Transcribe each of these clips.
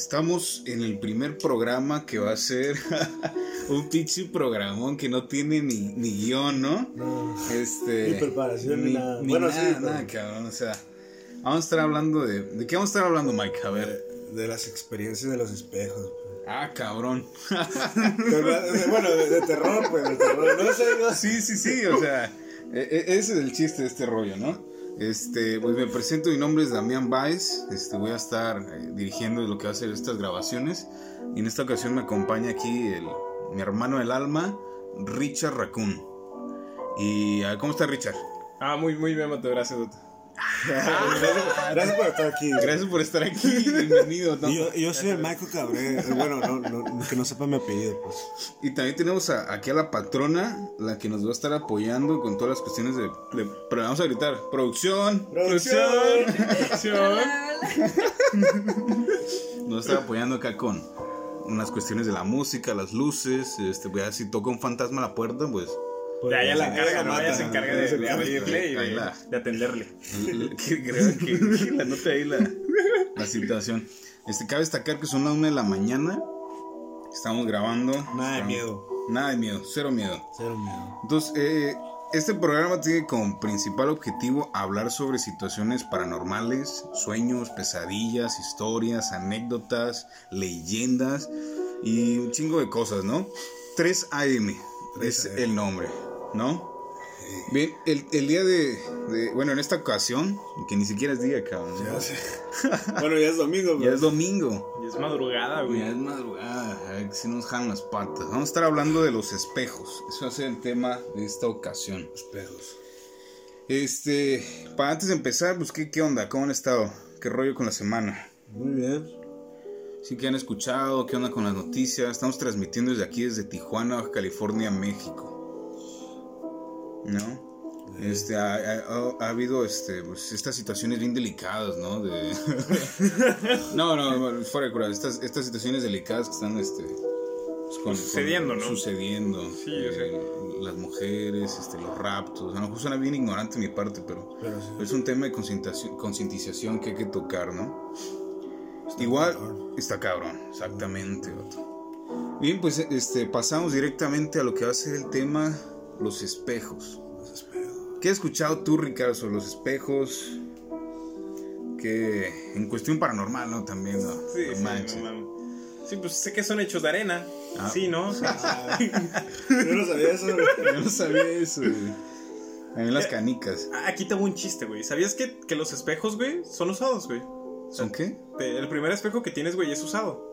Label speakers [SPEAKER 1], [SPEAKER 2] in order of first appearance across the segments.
[SPEAKER 1] Estamos en el primer programa que va a ser un pinche programón que no tiene ni, ni guion, ¿no?
[SPEAKER 2] No.
[SPEAKER 1] Este,
[SPEAKER 2] Ni preparación, ni nada.
[SPEAKER 1] Ni
[SPEAKER 2] Bueno,
[SPEAKER 1] nada,
[SPEAKER 2] sí, pero-
[SPEAKER 1] nada, cabrón. O sea, vamos a estar hablando de. ¿De qué vamos a estar hablando, Mike? A ver.
[SPEAKER 2] De, de las experiencias de los espejos. pues.
[SPEAKER 1] Ah, cabrón.
[SPEAKER 2] De bueno, de, de terror, pues, de terror. No sé, no.
[SPEAKER 1] Sí, sí, sí, o sea, e- e- ese es el chiste de este rollo, ¿no? Este, pues me presento, mi nombre es Damián Baez, este, voy a estar eh, dirigiendo lo que va a ser estas grabaciones y en esta ocasión me acompaña aquí el, mi hermano del alma, Richard Raccoon. Y, a ver, ¿cómo está Richard?
[SPEAKER 3] Ah, muy, muy bien, Mato, gracias, Mato.
[SPEAKER 2] Gracias, por estar aquí.
[SPEAKER 1] Gracias por estar aquí, bienvenido. ¿no?
[SPEAKER 2] Yo, yo soy el Michael Cabré. eh, Bueno, no, no, que no sepa mi apellido, pues.
[SPEAKER 1] Y también tenemos a- aquí a la patrona, la que nos va a estar apoyando con todas las cuestiones de... de- pero vamos a gritar, producción,
[SPEAKER 2] ¡Producción!
[SPEAKER 3] Producción.
[SPEAKER 1] nos va a estar apoyando acá con unas cuestiones de la música, las luces, este, voy a ver si toca un fantasma a la puerta, pues...
[SPEAKER 3] Ya, ya la
[SPEAKER 2] Ella
[SPEAKER 3] encarga, ¿no?
[SPEAKER 2] mata,
[SPEAKER 3] Ella se encarga de,
[SPEAKER 2] encarga.
[SPEAKER 3] abrirle y de,
[SPEAKER 1] la-
[SPEAKER 3] de atenderle.
[SPEAKER 1] creo que, que la nota ahí la, la situación. Este, cabe destacar que son las una de la mañana, estamos grabando.
[SPEAKER 2] Nada de miedo.
[SPEAKER 1] Nada de miedo, cero miedo.
[SPEAKER 2] Cero miedo.
[SPEAKER 1] Entonces, eh, este programa tiene como principal objetivo hablar sobre situaciones paranormales, sueños, pesadillas, historias, anécdotas, leyendas y un chingo de cosas, ¿no? 3 AM es
[SPEAKER 2] 3 AM.
[SPEAKER 1] el nombre, ¿no? Bien, el, el día de, de- Bueno, en esta ocasión, que ni siquiera es día, cabrón. ¿no?
[SPEAKER 2] Ya sé. Bueno, ya es domingo,
[SPEAKER 1] Ya
[SPEAKER 2] pues.
[SPEAKER 1] es domingo.
[SPEAKER 3] Y es madrugada, güey.
[SPEAKER 1] Ya es madrugada, a ver si nos jalan las patas. Vamos a estar hablando de los espejos. Eso va a ser el tema de esta ocasión.
[SPEAKER 2] Espejos.
[SPEAKER 1] Este, para antes de empezar, pues, ¿qué, qué onda? ¿Cómo han estado? ¿Qué rollo con la semana?
[SPEAKER 2] Muy bien.
[SPEAKER 1] Sí, que han escuchado? ¿Qué onda con las noticias? Estamos transmitiendo desde aquí, desde Tijuana, Baja California, México. ¿No? Este, ha, ha- ha habido este, pues, estas situaciones bien delicadas, ¿no? De... no, no, fuera de cura, estas, estas situaciones delicadas que están este, pues, con-
[SPEAKER 3] Sucediendo,
[SPEAKER 1] con-
[SPEAKER 3] ¿no?
[SPEAKER 1] Sucediendo.
[SPEAKER 3] Sí, yo sé.
[SPEAKER 1] Eh, Las mujeres, este, los raptos. A lo mejor suena bien ignorante mi parte, pero
[SPEAKER 2] Pero sí.
[SPEAKER 1] es un tema de concientización, concientización que hay que tocar, ¿no? Igual
[SPEAKER 2] cabrón.
[SPEAKER 1] está cabrón, exactamente. Bien, pues este pasamos directamente a lo que va a ser el tema los espejos.
[SPEAKER 2] Los espejos.
[SPEAKER 1] ¿Qué has escuchado tú, Ricardo, sobre los espejos? Que en cuestión paranormal, ¿no? También, ¿no?
[SPEAKER 3] Sí,
[SPEAKER 1] No
[SPEAKER 3] sí, no pues sé que son hechos de arena.
[SPEAKER 1] Ah.
[SPEAKER 3] Sí, ¿no?
[SPEAKER 2] Ah, yo no sabía eso.
[SPEAKER 1] Yo no sabía eso, güey. Las canicas.
[SPEAKER 3] Aquí tengo un chiste, güey. ¿Sabías que, que los espejos, güey, son usados, güey?
[SPEAKER 1] ¿Son qué?
[SPEAKER 3] Te- El primer espejo que tienes, güey, es usado.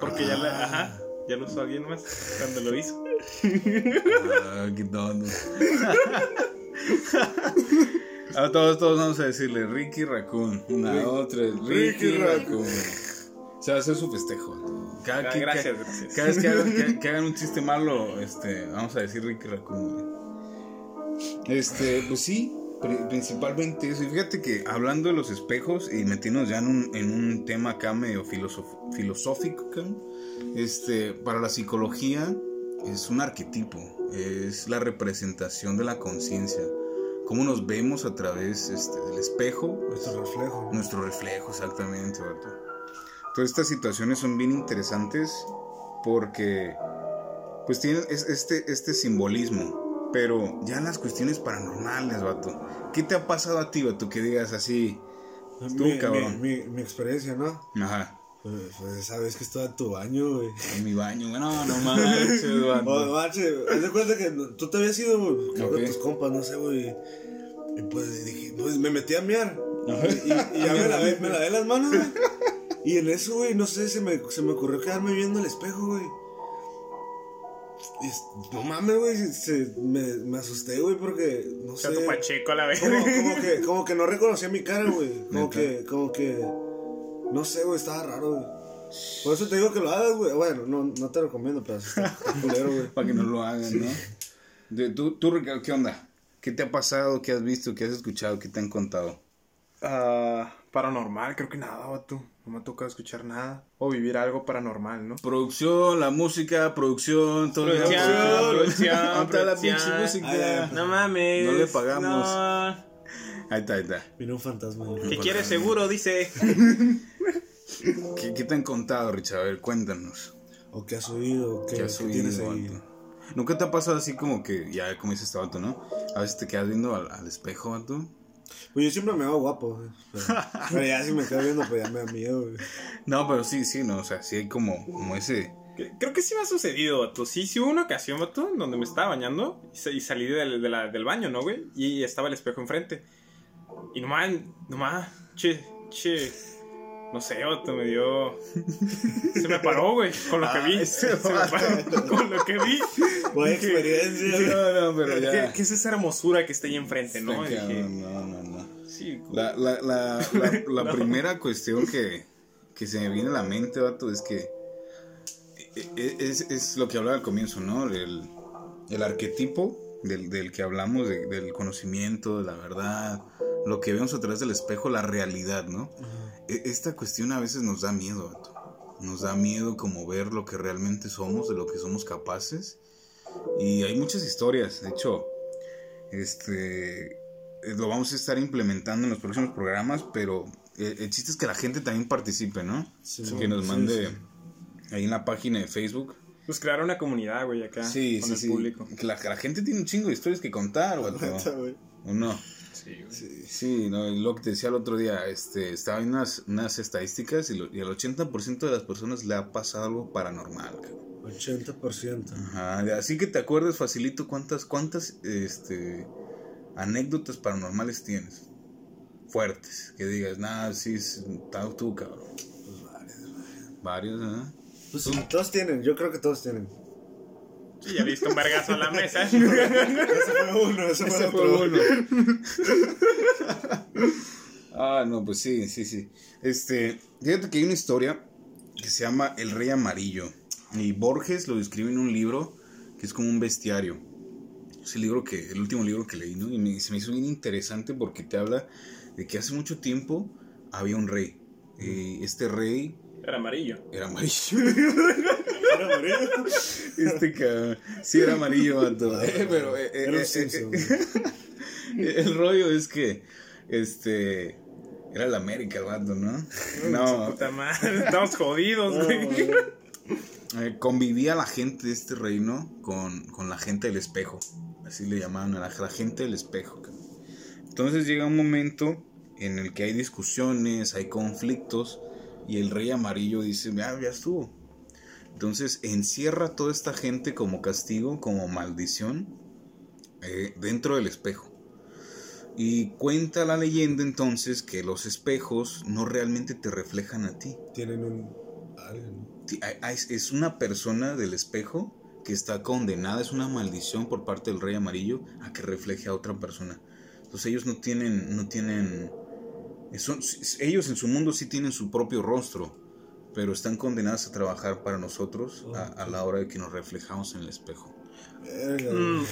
[SPEAKER 3] Porque ya, la,
[SPEAKER 1] Ah.
[SPEAKER 3] ajá, ya lo usó alguien más cuando lo hizo.
[SPEAKER 1] Ah, qué tonto. A todos, todos vamos a decirle Ricky Raccoon. Una,
[SPEAKER 2] Rick-
[SPEAKER 1] otra, Ricky,
[SPEAKER 2] Ricky
[SPEAKER 1] Raccoon. Se va a hacer su festejo. Cada,
[SPEAKER 3] Ah,
[SPEAKER 1] que-
[SPEAKER 3] gracias, gracias.
[SPEAKER 1] cada vez que hagan, que- que hagan un chiste malo, este, vamos a decir Ricky Raccoon. Este, pues sí, pri- principalmente eso. Y fíjate que hablando de los espejos y metiéndonos ya en un, en un tema acá medio filosófico, este, para la psicología es un arquetipo, es la representación de la conciencia. Cómo nos vemos a través este, del espejo,
[SPEAKER 2] Nuestro reflejo.
[SPEAKER 1] nuestro reflejo, exactamente, vato. Todas estas situaciones son bien interesantes porque pues tienen es- este, este simbolismo. Pero ya las cuestiones paranormales, vato. ¿Qué te ha pasado a ti, vato? Que digas así. Estuvo
[SPEAKER 2] mi,
[SPEAKER 1] cabrón.
[SPEAKER 2] Mi, mi, mi experiencia, ¿no?
[SPEAKER 1] Ajá.
[SPEAKER 2] Pues, pues esa vez que estaba en tu baño, güey.
[SPEAKER 1] En mi baño. No, no manches,
[SPEAKER 2] mache, haz de cuenta que tú te habías ido, güey, con
[SPEAKER 1] Ok.
[SPEAKER 2] tus compas, no sé, güey. Y pues dije, pues me metí a miar.
[SPEAKER 1] Ajá.
[SPEAKER 2] Y, y ya me lavé, me lavé las manos, güey. Y en eso, güey, no sé, se me, se me ocurrió quedarme viendo el espejo, güey. Y es- no mames, güey, se- me, me asusté, güey, porque, no sé.
[SPEAKER 3] Chato Pacheco a la vez.
[SPEAKER 2] Como, como que, como que no reconocía mi cara, güey. Como
[SPEAKER 1] Neta.
[SPEAKER 2] que, como que, no sé, güey, estaba raro, güey. Por eso te digo que lo hagas, güey. Bueno, no, no te recomiendo, pero sí está culero, güey.
[SPEAKER 1] Para que no lo hagan, ¿no? De, tú, tú, Ricardo, ¿qué onda? ¿Qué te ha pasado? ¿Qué has visto? ¿Qué has escuchado? ¿Qué te han contado?
[SPEAKER 3] Ah, paranormal, creo que nada, vato. No me ha tocado escuchar nada. O vivir algo paranormal, ¿no?
[SPEAKER 1] Producción, la música, producción, todo
[SPEAKER 3] Producción, producción,
[SPEAKER 1] ¿Dónde está la pinche
[SPEAKER 3] producción.
[SPEAKER 1] música?
[SPEAKER 2] Ay, ay,
[SPEAKER 3] No mames.
[SPEAKER 1] No le pagamos.
[SPEAKER 3] no.
[SPEAKER 1] Ahí está, ahí está.
[SPEAKER 2] Vino un fantasma.
[SPEAKER 3] ¿Qué quieres seguro? Dice.
[SPEAKER 1] ¿Qué, qué te han contado, Richard? A ver, cuéntanos.
[SPEAKER 2] O qué has oído, qué,
[SPEAKER 1] ¿Qué has
[SPEAKER 2] qué tienes
[SPEAKER 1] oído,
[SPEAKER 2] ahí.
[SPEAKER 1] ¿Nunca te ha pasado así como que, ya como dice este vato, ¿no? A veces te quedas viendo al, al espejo, vato.
[SPEAKER 2] Pues yo siempre me hago guapo. Pero, pero ya si me quedo viendo, pues ya me da miedo, güey.
[SPEAKER 1] No, pero sí, sí, no, o sea, sí hay como, como ese...
[SPEAKER 4] Creo que sí me ha sucedido, vato. Sí, sí hubo una ocasión, vato, donde me estaba bañando y salí del, de la- del baño, ¿no, güey? Y estaba el espejo enfrente. Y nomás, nomás, che, che, no sé, vato, me dio... Se me paró, güey, con lo que
[SPEAKER 1] Ah,
[SPEAKER 4] vi. Se me paró con lo que vi.
[SPEAKER 2] Buena experiencia, güey.
[SPEAKER 1] No, no, pero
[SPEAKER 4] ¿Qué,
[SPEAKER 1] ya...
[SPEAKER 4] qué es esa hermosura que está ahí enfrente, no? Dije,
[SPEAKER 1] no, no, no.
[SPEAKER 4] sí,
[SPEAKER 1] La, la, la, la, la primera cuestión que, que se me viene a la mente, vato, es que e- e- es, es lo que hablaba al comienzo, ¿no? El, el arquetipo del, del que hablamos, de- del conocimiento, de la verdad, lo que vemos a través del espejo, la realidad, ¿no? E- Esta cuestión a veces nos da miedo, vato. Nos da miedo como ver lo que realmente somos, de lo que somos capaces. Y hay muchas historias, de hecho, este, eh, lo vamos a estar implementando en los próximos programas, pero eh, el chiste es que la gente también participe, ¿no?
[SPEAKER 2] Sí,
[SPEAKER 1] que nos
[SPEAKER 2] sí,
[SPEAKER 1] mande
[SPEAKER 2] sí.
[SPEAKER 1] ahí en la página de Facebook.
[SPEAKER 4] pues crear una comunidad, güey, acá
[SPEAKER 1] sí,
[SPEAKER 4] con
[SPEAKER 1] sí,
[SPEAKER 4] el
[SPEAKER 1] sí.
[SPEAKER 4] público.
[SPEAKER 1] Que la, la gente tiene un chingo de historias que contar,
[SPEAKER 2] güey.
[SPEAKER 1] ¿O no?
[SPEAKER 4] Sí, güey.
[SPEAKER 2] Sí.
[SPEAKER 1] Sí, no, y lo que te decía el otro día, este, estaba viendo unas, unas estadísticas y, lo- y al 80% de las personas le ha pasado algo paranormal. cabrón.
[SPEAKER 2] 80%.
[SPEAKER 1] Ajá, así que te acuerdas facilito cuántas, cuántas, este, anécdotas paranormales tienes. Fuertes, que digas, nada, sí, es- está tú, cabrón.
[SPEAKER 2] Pues varios.
[SPEAKER 1] Varios, ¿eh?
[SPEAKER 2] Pues sí, todos tienen, yo creo que todos tienen.
[SPEAKER 4] Sí, ya viste un vergazo a la mesa.
[SPEAKER 2] Ese fue uno, ese fue
[SPEAKER 1] Ese
[SPEAKER 2] otro.
[SPEAKER 1] fue uno. ah, no, pues sí, sí, sí. Este, fíjate que hay una historia que se llama El Rey Amarillo. Y Borges lo describe en un libro que es como un bestiario. Es el libro que, el último libro que leí, ¿no? Y me- se me hizo bien interesante porque te habla de que hace mucho tiempo había un rey. Y este rey
[SPEAKER 4] Era amarillo.
[SPEAKER 1] era amarillo.
[SPEAKER 2] Era amarillo.
[SPEAKER 1] Este cabrón. Sí, era amarillo, vato. Eh, pero eh, eh,
[SPEAKER 2] Era un Simpson.
[SPEAKER 1] el rollo es que este era el América, el vato, ¿no? No,
[SPEAKER 4] Puta madre, estamos jodidos,
[SPEAKER 2] No,
[SPEAKER 4] güey.
[SPEAKER 1] eh, convivía la gente de este reino con, con la gente del espejo. Así le llamaban a la, la gente del espejo. Entonces llega un momento en el que hay discusiones, hay conflictos, y el rey amarillo dice, ya, ya estuvo. Entonces encierra toda esta gente como castigo, como maldición, eh, dentro del espejo. Y cuenta la leyenda entonces que los espejos no realmente te reflejan a ti.
[SPEAKER 2] Tienen un.
[SPEAKER 1] Es una persona del espejo que está condenada, es una maldición por parte del rey amarillo a que refleje a otra persona. Entonces ellos no tienen, no tienen, son- ellos en su mundo sí tienen su propio rostro, pero están condenados a trabajar para nosotros a, a la hora de que nos reflejamos en el espejo.
[SPEAKER 4] Mm.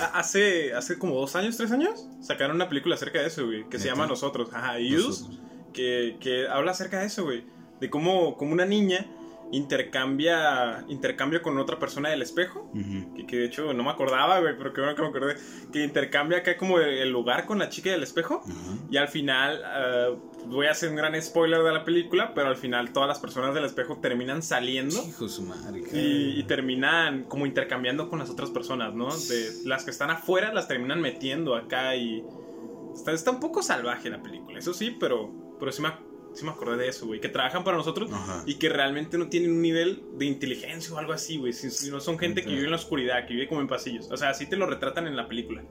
[SPEAKER 4] hace, hace como dos años, tres años, sacaron una película acerca de eso, güey, que se llama Nosotros. Ajá, Use,
[SPEAKER 1] Nosotros.
[SPEAKER 4] que, que habla acerca de eso, güey. De cómo, cómo una niña intercambia, intercambia con otra persona del espejo. Que, que de hecho no me acordaba, güey, pero qué bueno que me acordé. Que intercambia acá como el, lugar con la chica del espejo. Y al final, eh, voy a hacer un gran spoiler de la película, pero al final todas las personas del espejo terminan saliendo.
[SPEAKER 1] Hijo su madre.
[SPEAKER 4] Y, y terminan como intercambiando con las otras personas, ¿no? De las que están afuera las terminan metiendo acá y... Está, está un poco salvaje la película, eso sí, pero, pero sí, me, sí me acordé de eso, güey. Que trabajan para nosotros
[SPEAKER 1] Ajá.
[SPEAKER 4] y que realmente no tienen un nivel de inteligencia o algo así, güey. Si, si no son gente que vive en la oscuridad, que vive como en pasillos. O sea, así te lo retratan en la película.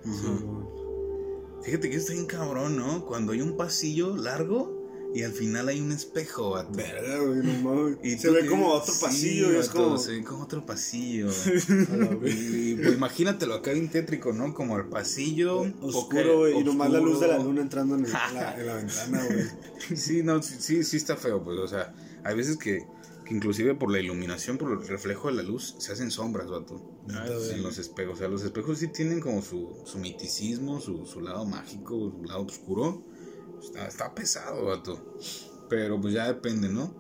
[SPEAKER 1] Fíjate que está bien cabrón, ¿no? Cuando hay un pasillo largo y al final hay un espejo, vato.
[SPEAKER 2] Verga, güey, no mames.
[SPEAKER 1] Y
[SPEAKER 2] Se ve como otro
[SPEAKER 1] sí,
[SPEAKER 2] pasillo y es
[SPEAKER 1] vato,
[SPEAKER 2] como.
[SPEAKER 1] Se ve como otro pasillo. Y pues imagínatelo acá bien tétrico, ¿no? Como el pasillo.
[SPEAKER 2] Oscuro, güey. Y nomás la luz de la luna entrando en, el- en la, en la ventana, güey.
[SPEAKER 1] Sí, no, sí, sí, sí está feo, pues, o sea, hay veces que, que inclusive por la iluminación, por el reflejo de la luz, se hacen sombras, vato. En los espejos, o sea, los espejos sí tienen como su, su miticismo, su, su lado mágico, su lado oscuro. Está, está pesado, vato. Pero pues ya depende, ¿no?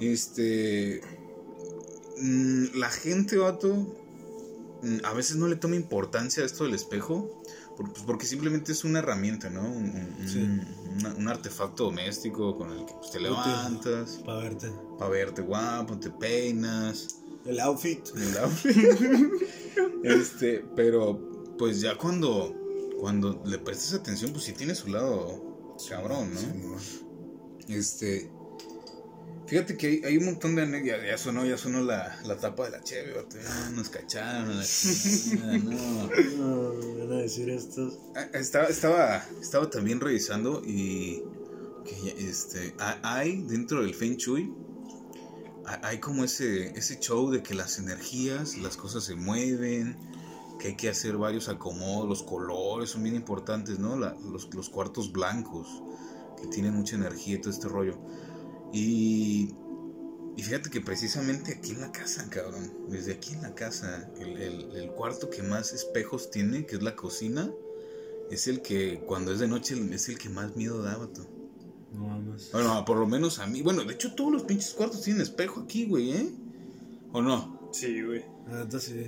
[SPEAKER 1] Este. mm, la gente, vato, mm, a veces no le toma importancia a esto del espejo. pues, porque simplemente es una herramienta, ¿no? Un- un-
[SPEAKER 2] Sí.
[SPEAKER 1] un- artefacto doméstico con el que pues, te levantas
[SPEAKER 2] Para verte.
[SPEAKER 1] para verte guapo, te peinas.
[SPEAKER 2] El outfit.
[SPEAKER 1] el outfit. este, pero pues ya cuando, cuando le prestas atención, pues sí tiene su lado cabrón, ¿no? Este. Fíjate que hay, hay un montón de anécdotas. Ya, ya sonó, ya sonó la, la tapa de la cheve. Ya nos cacharon la chingada, no.
[SPEAKER 2] No, van a decir estos.
[SPEAKER 1] Ah, Estaba, estaba, estaba también revisando y que este, ha- hay dentro del Feng Shui, ha- hay como ese, ese show de que las energías, las cosas se mueven, que hay que hacer varios acomodos, los colores son bien importantes, ¿no? La- los, los cuartos blancos, que tienen mucha energía y todo este rollo. Y, y fíjate que precisamente aquí en la casa, cabrón, desde aquí en la casa, el, el- el cuarto que más espejos tiene, que es la cocina, es el que cuando es de noche es el que más miedo da, vato.
[SPEAKER 2] No mames.
[SPEAKER 1] Bueno, por lo menos a mí. Bueno, de hecho todos los pinches cuartos tienen espejo aquí, güey, ¿eh? ¿O no?
[SPEAKER 4] Sí, güey.
[SPEAKER 2] Neta sí.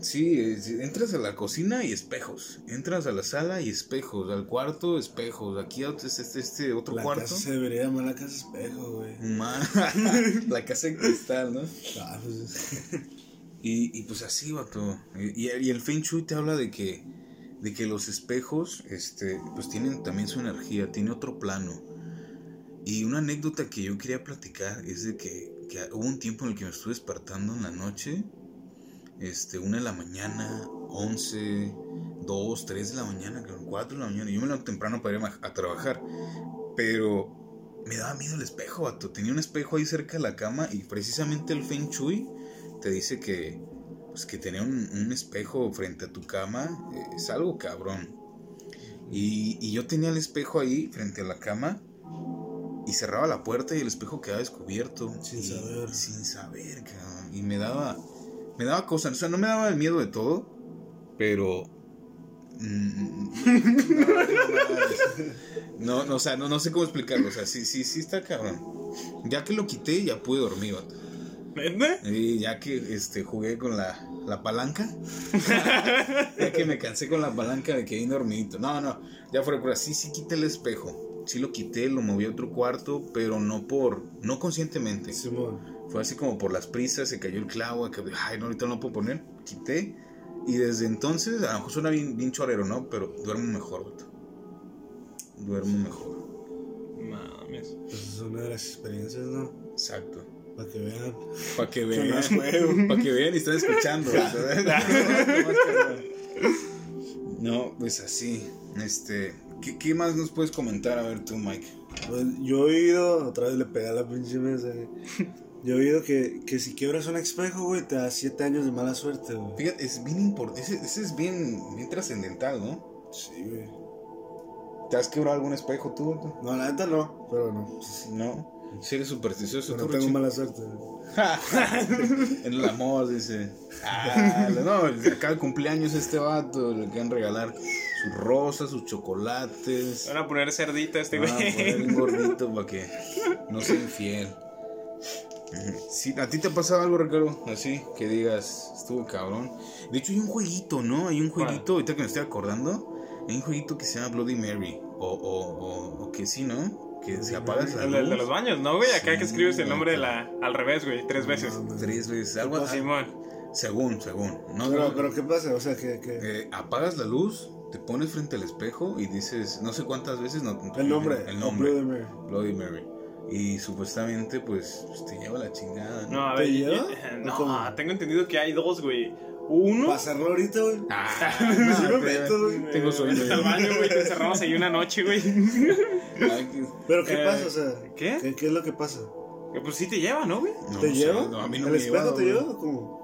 [SPEAKER 1] Es- entras a la cocina y espejos. Entras a la sala y espejos. Al cuarto, espejos. Aquí este, este, este otro
[SPEAKER 2] La
[SPEAKER 1] cuarto.
[SPEAKER 2] casa se debería llamar la casa espejo, güey.
[SPEAKER 1] La casa de cristal, ¿no?
[SPEAKER 2] Ah, pues.
[SPEAKER 1] Y, y pues así, vato. Y, y el Feng Shui te habla de que, de que los espejos, este, pues tienen también su energía, tiene otro plano. Y una anécdota que yo quería platicar es de que, que hubo un tiempo en el que me estuve despertando en la noche, este, una de la mañana, 11, 2, 3 de la mañana, 4 de la mañana. Yo me levanto temprano para ir a, trabajar, pero me daba miedo el espejo, vato. Tenía un espejo ahí cerca de la cama y precisamente el Feng Shui te dice que, pues, que tener un, un espejo frente a tu cama eh, es algo cabrón. Y, y yo tenía el espejo ahí frente a la cama y cerraba la puerta y el espejo quedaba descubierto.
[SPEAKER 2] Sin
[SPEAKER 1] Y-
[SPEAKER 2] saber.
[SPEAKER 1] Sin saber, cabrón. Y me daba, me daba cosas. O sea, no me daba el miedo de todo, pero... mm, no, no, o sea, no, no sé cómo explicarlo. O sea, sí, sí, sí está cabrón. Ya que lo quité, ya pude dormir. Y ya que este, jugué con la, la palanca, ya que me cansé con la palanca de que ahí dormidito. No, no, ya fuera por así, sí quité el espejo. Sí lo quité, lo moví a otro cuarto, pero no por, no conscientemente.
[SPEAKER 2] Simón.
[SPEAKER 1] Fue así como por las prisas, se cayó el clavo, que, ay, no, ahorita no lo puedo poner. Quité. Y desde entonces, a lo mejor suena bien, bien chorero, ¿no? Pero duermo mejor, vato. Duermo mejor.
[SPEAKER 4] Mames.
[SPEAKER 2] Pues es una de las experiencias, ¿no?
[SPEAKER 1] Exacto.
[SPEAKER 2] Para que vean.
[SPEAKER 1] Para que vean. Para que vean y estén escuchando. no, pues así. Este. ¿qué, qué más nos puedes comentar? A ver tú, Mike.
[SPEAKER 2] Pues, yo he oído, otra vez le pegué a la pinche mesa, güey. Yo he oído que, que si quiebras un espejo, güey, te da 7 años de mala suerte, güey.
[SPEAKER 1] Fíjate, es bien importante. Ese, ese es bien, bien trascendental, ¿no?
[SPEAKER 2] Sí, güey.
[SPEAKER 1] ¿Te has quebrado algún espejo tú? tú?
[SPEAKER 2] No, la neta no, pero no. Sí,
[SPEAKER 1] No. Si eres supersticioso,
[SPEAKER 2] no
[SPEAKER 1] tú,
[SPEAKER 2] tengo mala suerte. güey.
[SPEAKER 1] en el amor, dice. Ah, no, acá el cumpleaños este vato, le quieren regalar sus rosas, sus chocolates.
[SPEAKER 4] Van a poner cerdita a este güey.
[SPEAKER 1] Ah, poner un gordito para que no sea infiel. Sí, ¿A ti te ha pasado algo, Ricardo? Así, que digas, estuvo cabrón. De hecho, hay un jueguito, ¿no? Hay un
[SPEAKER 4] ¿Cuál?
[SPEAKER 1] jueguito, ahorita que me estoy acordando, hay un jueguito que se llama Bloody Mary. O, o, o, o que sí, ¿no? Que si apagas la
[SPEAKER 4] El de, el de los baños, ¿no, güey? Acá
[SPEAKER 1] Sí,
[SPEAKER 4] que escribes el nombre de la, al revés, güey, tres veces.
[SPEAKER 1] tres veces, algo así.
[SPEAKER 4] Simón.
[SPEAKER 1] Según, según. No,
[SPEAKER 2] Pero,
[SPEAKER 1] no,
[SPEAKER 2] pero ¿qué pasa? O sea, que... que...
[SPEAKER 1] eh, apagas la luz, te pones frente al espejo y dices, no sé cuántas veces, no,
[SPEAKER 2] el nombre.
[SPEAKER 1] El nombre.
[SPEAKER 2] Bloody Mary.
[SPEAKER 1] Bloody Mary. Y supuestamente, pues, pues, te lleva la chingada. ¿no?
[SPEAKER 4] No, a
[SPEAKER 2] ¿Te
[SPEAKER 4] ver.
[SPEAKER 2] lleva?
[SPEAKER 4] eh,
[SPEAKER 2] ¿O
[SPEAKER 4] No,
[SPEAKER 2] cómo?
[SPEAKER 4] tengo entendido que hay dos, güey. Uno.
[SPEAKER 2] Pasarlo ahorita, güey.
[SPEAKER 1] Ah, te-
[SPEAKER 2] meto, güey.
[SPEAKER 1] Tengo sueño.
[SPEAKER 4] Al baño, güey, te encerramos ahí una noche, güey.
[SPEAKER 2] Pero ¿qué
[SPEAKER 4] Eh,
[SPEAKER 2] pasa? O sea,
[SPEAKER 4] ¿qué?
[SPEAKER 2] ¿qué, qué es lo que pasa?
[SPEAKER 4] Que, Pues sí te lleva, ¿no, güey?
[SPEAKER 1] no
[SPEAKER 2] ¿Te lleva?
[SPEAKER 1] no, a mí no
[SPEAKER 2] ¿El
[SPEAKER 1] me
[SPEAKER 2] espejo te
[SPEAKER 1] güey.
[SPEAKER 2] lleva o cómo?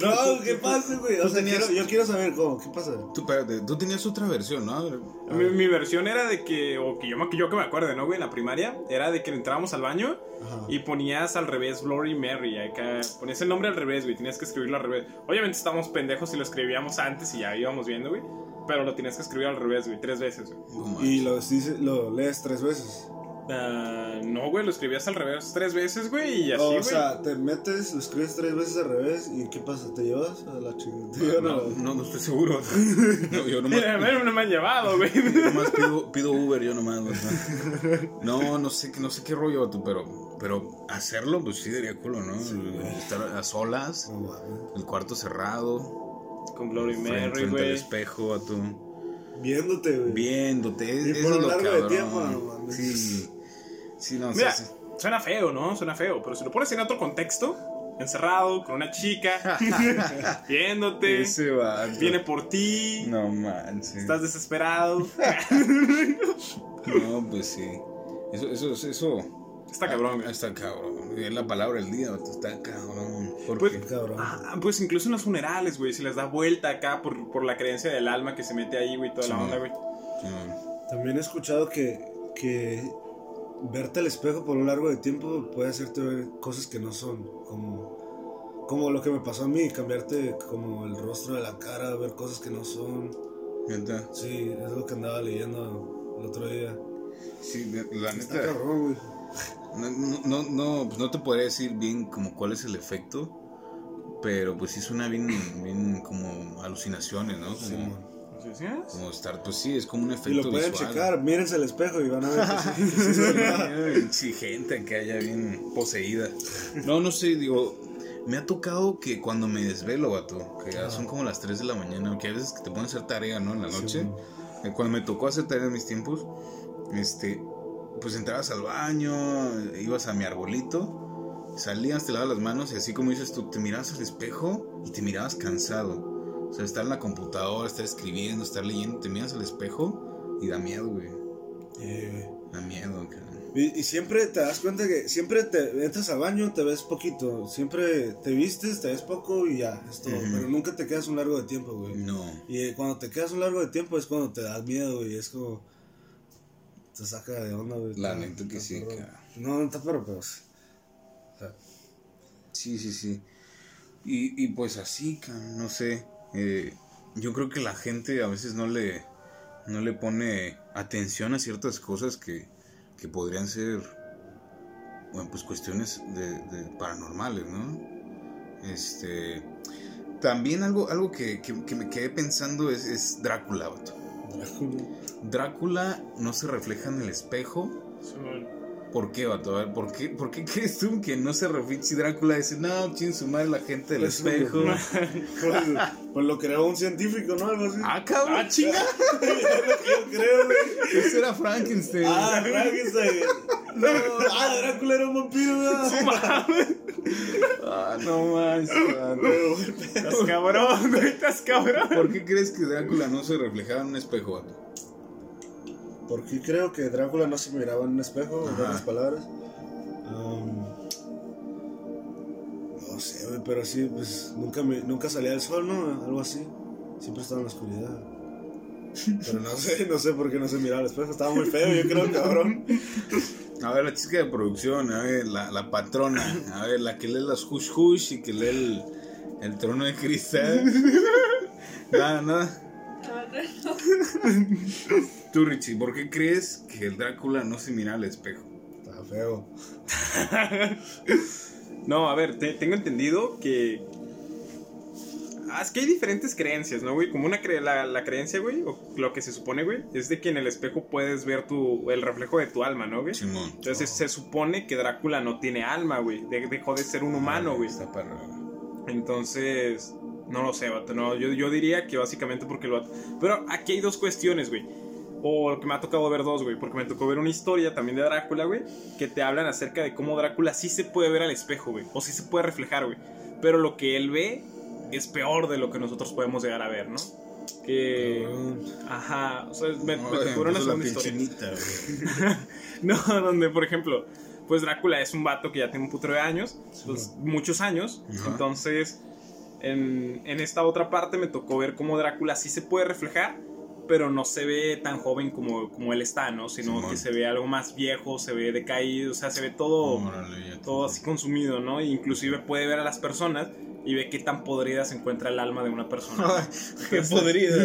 [SPEAKER 2] No, ¿qué pasa, güey? O sea,
[SPEAKER 1] tenías-
[SPEAKER 2] quiero- yo quiero saber cómo, ¿qué pasa?
[SPEAKER 1] Tú, espérate, tú tenías otra versión, ¿no? A ver, a
[SPEAKER 4] Mi,
[SPEAKER 1] ver.
[SPEAKER 4] mi versión era de que, o que yo, yo que me acuerde, ¿no, güey? En la primaria, era de que entrábamos al baño
[SPEAKER 2] Ajá.
[SPEAKER 4] y ponías al revés Bloody Mary. Acá ponías el nombre al revés, güey. Tenías que escribirlo al revés. Obviamente estábamos pendejos y lo escribíamos antes y ya íbamos viendo, güey. Pero lo tenías que escribir al revés, güey, tres veces, güey.
[SPEAKER 2] Y lo, lo lees tres veces.
[SPEAKER 4] Ah, no, güey, lo escribías al revés tres veces, güey, y así,
[SPEAKER 2] o
[SPEAKER 4] güey.
[SPEAKER 2] sea, te metes, lo escribes tres veces al revés y ¿qué pasa? ¿Te llevas a la chingada? ¿Te llevan a
[SPEAKER 1] No, no, no estoy seguro. No, yo nomás,
[SPEAKER 4] Mira, a ver, no me han llevado, güey.
[SPEAKER 1] yo nomás pido, pido Uber, yo nomás. vato. No, no sé, qué- no sé qué rollo, pero, pero hacerlo, pues sí daría culo, ¿no? Estar a solas, el cuarto cerrado,
[SPEAKER 4] Con Glory Mary,
[SPEAKER 1] frente al
[SPEAKER 4] güey.
[SPEAKER 1] espejo, vato.
[SPEAKER 2] Viéndote, güey.
[SPEAKER 1] Viéndote, es,
[SPEAKER 2] Y por
[SPEAKER 1] es
[SPEAKER 2] un
[SPEAKER 1] lo
[SPEAKER 2] largo de tiempo, no mames.
[SPEAKER 1] Sí, sí, no,
[SPEAKER 4] Mira,
[SPEAKER 1] sí, sí.
[SPEAKER 4] suena feo, ¿no? Suena feo, pero si lo pones en otro contexto, encerrado, con una chica, viéndote, viene por ti,
[SPEAKER 1] No manches.
[SPEAKER 4] estás desesperado.
[SPEAKER 1] No, pues sí. Eso, eso, eso.
[SPEAKER 4] Está cabrón, güey.
[SPEAKER 1] Está cabrón. Es la palabra del día, está cabrón. ¿Por
[SPEAKER 4] Pues-
[SPEAKER 1] qué?
[SPEAKER 2] Cabrón.
[SPEAKER 4] Ah, pues incluso en los funerales, güey, se les da vuelta acá por, por la creencia del alma que se mete ahí, güey, toda la onda, güey.
[SPEAKER 1] Sí,
[SPEAKER 2] También he escuchado que, que verte al espejo por un largo de tiempo puede hacerte ver cosas que no son. Como, como lo que me pasó a mí, cambiarte como el rostro de la cara, ver cosas que no son.
[SPEAKER 1] neta.
[SPEAKER 2] Sí, es lo que andaba leyendo el otro día.
[SPEAKER 1] Sí, la
[SPEAKER 2] Está
[SPEAKER 1] neta.
[SPEAKER 2] cabrón, güey.
[SPEAKER 1] No, no, no, pues no te podría decir bien como cuál es el efecto. Pero pues sí suena bien, bien como alucinaciones, ¿no? Como,
[SPEAKER 2] Sí.
[SPEAKER 4] ¿Sí decías?
[SPEAKER 1] como estar, pues sí, es como un efecto
[SPEAKER 2] Y lo pueden
[SPEAKER 1] visual.
[SPEAKER 2] checar, mírense al espejo y van a ver que sí, sí, sí, es verdad.
[SPEAKER 1] Sí, gente que haya bien poseída. No, no sé, digo, me ha tocado que cuando me desvelo, vato, que ya son como las 3 de la mañana, que a veces que te ponen a hacer tarea, ¿no? En la
[SPEAKER 2] Sí,
[SPEAKER 1] noche.
[SPEAKER 2] man.
[SPEAKER 1] Eh, Cuando me tocó hacer tarea en mis tiempos, este, pues entrabas al baño, ibas a mi arbolito, salías, te lavas las manos y así como dices tú, te mirabas al espejo y te mirabas cansado. O sea, estar en la computadora, estar escribiendo, estar leyendo, te miras al espejo y da miedo, güey.
[SPEAKER 2] Eh,
[SPEAKER 1] Da miedo, cabrón.
[SPEAKER 2] Y, y siempre te das cuenta que siempre te entras al baño, te ves poquito. Siempre te vistes, te ves poco y ya, es todo. Pero nunca te quedas un largo de tiempo, güey.
[SPEAKER 1] No.
[SPEAKER 2] Y eh, cuando te quedas un largo de tiempo es cuando te das miedo, güey. Es como. Te saca de onda, güey.
[SPEAKER 1] La neta que sí, cara.
[SPEAKER 2] No, no está pero, sí. O sea,
[SPEAKER 1] Sí, sí, sí. Y, y pues así, cabrón, no sé. Eh, yo creo que la gente a veces no le, no le pone atención a ciertas cosas que, que podrían ser, bueno, pues cuestiones de, de paranormales, ¿no? Este, también algo, algo que, que- que me quedé pensando es, es Drácula.
[SPEAKER 2] Drácula.
[SPEAKER 1] Drácula no se refleja en el espejo. ¿Por qué, vato? A ver, ¿por qué, ¿por qué crees tú que no se refleja si Drácula dice, no, chin su madre la gente del
[SPEAKER 2] Pues,
[SPEAKER 1] espejo?
[SPEAKER 2] Pues, pues lo creó un científico, ¿no? Algo así.
[SPEAKER 1] ah, cabrón.
[SPEAKER 4] ¡Ah, chinga!
[SPEAKER 2] Yo creo, güey.
[SPEAKER 1] Ese era Frankenstein.
[SPEAKER 2] Ah, Frankenstein. No, ah, Drácula era un vampiro, ¿verdad?
[SPEAKER 1] Ah, no más.
[SPEAKER 4] Estás cabrón, güey, estás cabrón.
[SPEAKER 1] ¿Por qué crees que Drácula no se reflejaba en un espejo, vato?
[SPEAKER 2] Porque creo que Drácula no se miraba en un espejo, en otras palabras. Um, no sé, güey, pero sí, pues nunca, me, nunca salía el sol, ¿no? Algo así. Siempre estaba en la oscuridad. Pero no sé, no sé por qué no se miraba al espejo. Estaba muy feo, yo creo, cabrón.
[SPEAKER 1] A ver, la chica de producción, a ver, la, la patrona, a ver, la que lee las hush hush y que lee el, el trono de cristal. Nada, nada. Tú, Richie, ¿por qué crees que el Drácula no se mira al espejo?
[SPEAKER 2] Estaba feo.
[SPEAKER 4] No, a ver, te- tengo entendido que. Ah, es que hay diferentes creencias, ¿no, güey? Como una cre- la, la creencia, güey, o lo que se supone, güey, es de que en el espejo puedes ver tu, el reflejo de tu alma, ¿no, güey?
[SPEAKER 1] Simón.
[SPEAKER 4] Entonces se supone que Drácula no tiene alma, güey. de- dejó de ser un humano, güey.
[SPEAKER 1] Está perro.
[SPEAKER 4] Entonces, no lo sé, vato. No, yo, yo diría que básicamente porque lo... Pero aquí hay dos cuestiones, güey. O lo que me ha tocado ver dos, güey. Porque me tocó ver una historia también de Drácula, güey. Que te hablan acerca de cómo Drácula sí se puede ver al espejo, güey. O sí se puede reflejar, güey. Pero lo que él ve es peor de lo que nosotros podemos llegar a ver, ¿no? Que...
[SPEAKER 2] Cabrón.
[SPEAKER 4] Ajá. O sea, me, me tocó ver una segunda historia. No, donde, por ejemplo, pues Drácula es un vato que ya tiene un putero de años, pues, muchos años.
[SPEAKER 1] Ajá.
[SPEAKER 4] Entonces, en, en esta otra parte me tocó ver cómo Drácula sí se puede reflejar, pero no se ve tan joven como, como él está, ¿no? Sino que se ve algo más viejo, se ve decaído, o sea, se ve todo,
[SPEAKER 1] Órale,
[SPEAKER 4] todo así consumido, ¿no? E inclusive puede ver a las personas y ve qué tan podrida se encuentra el alma de una persona.
[SPEAKER 1] Qué podrido.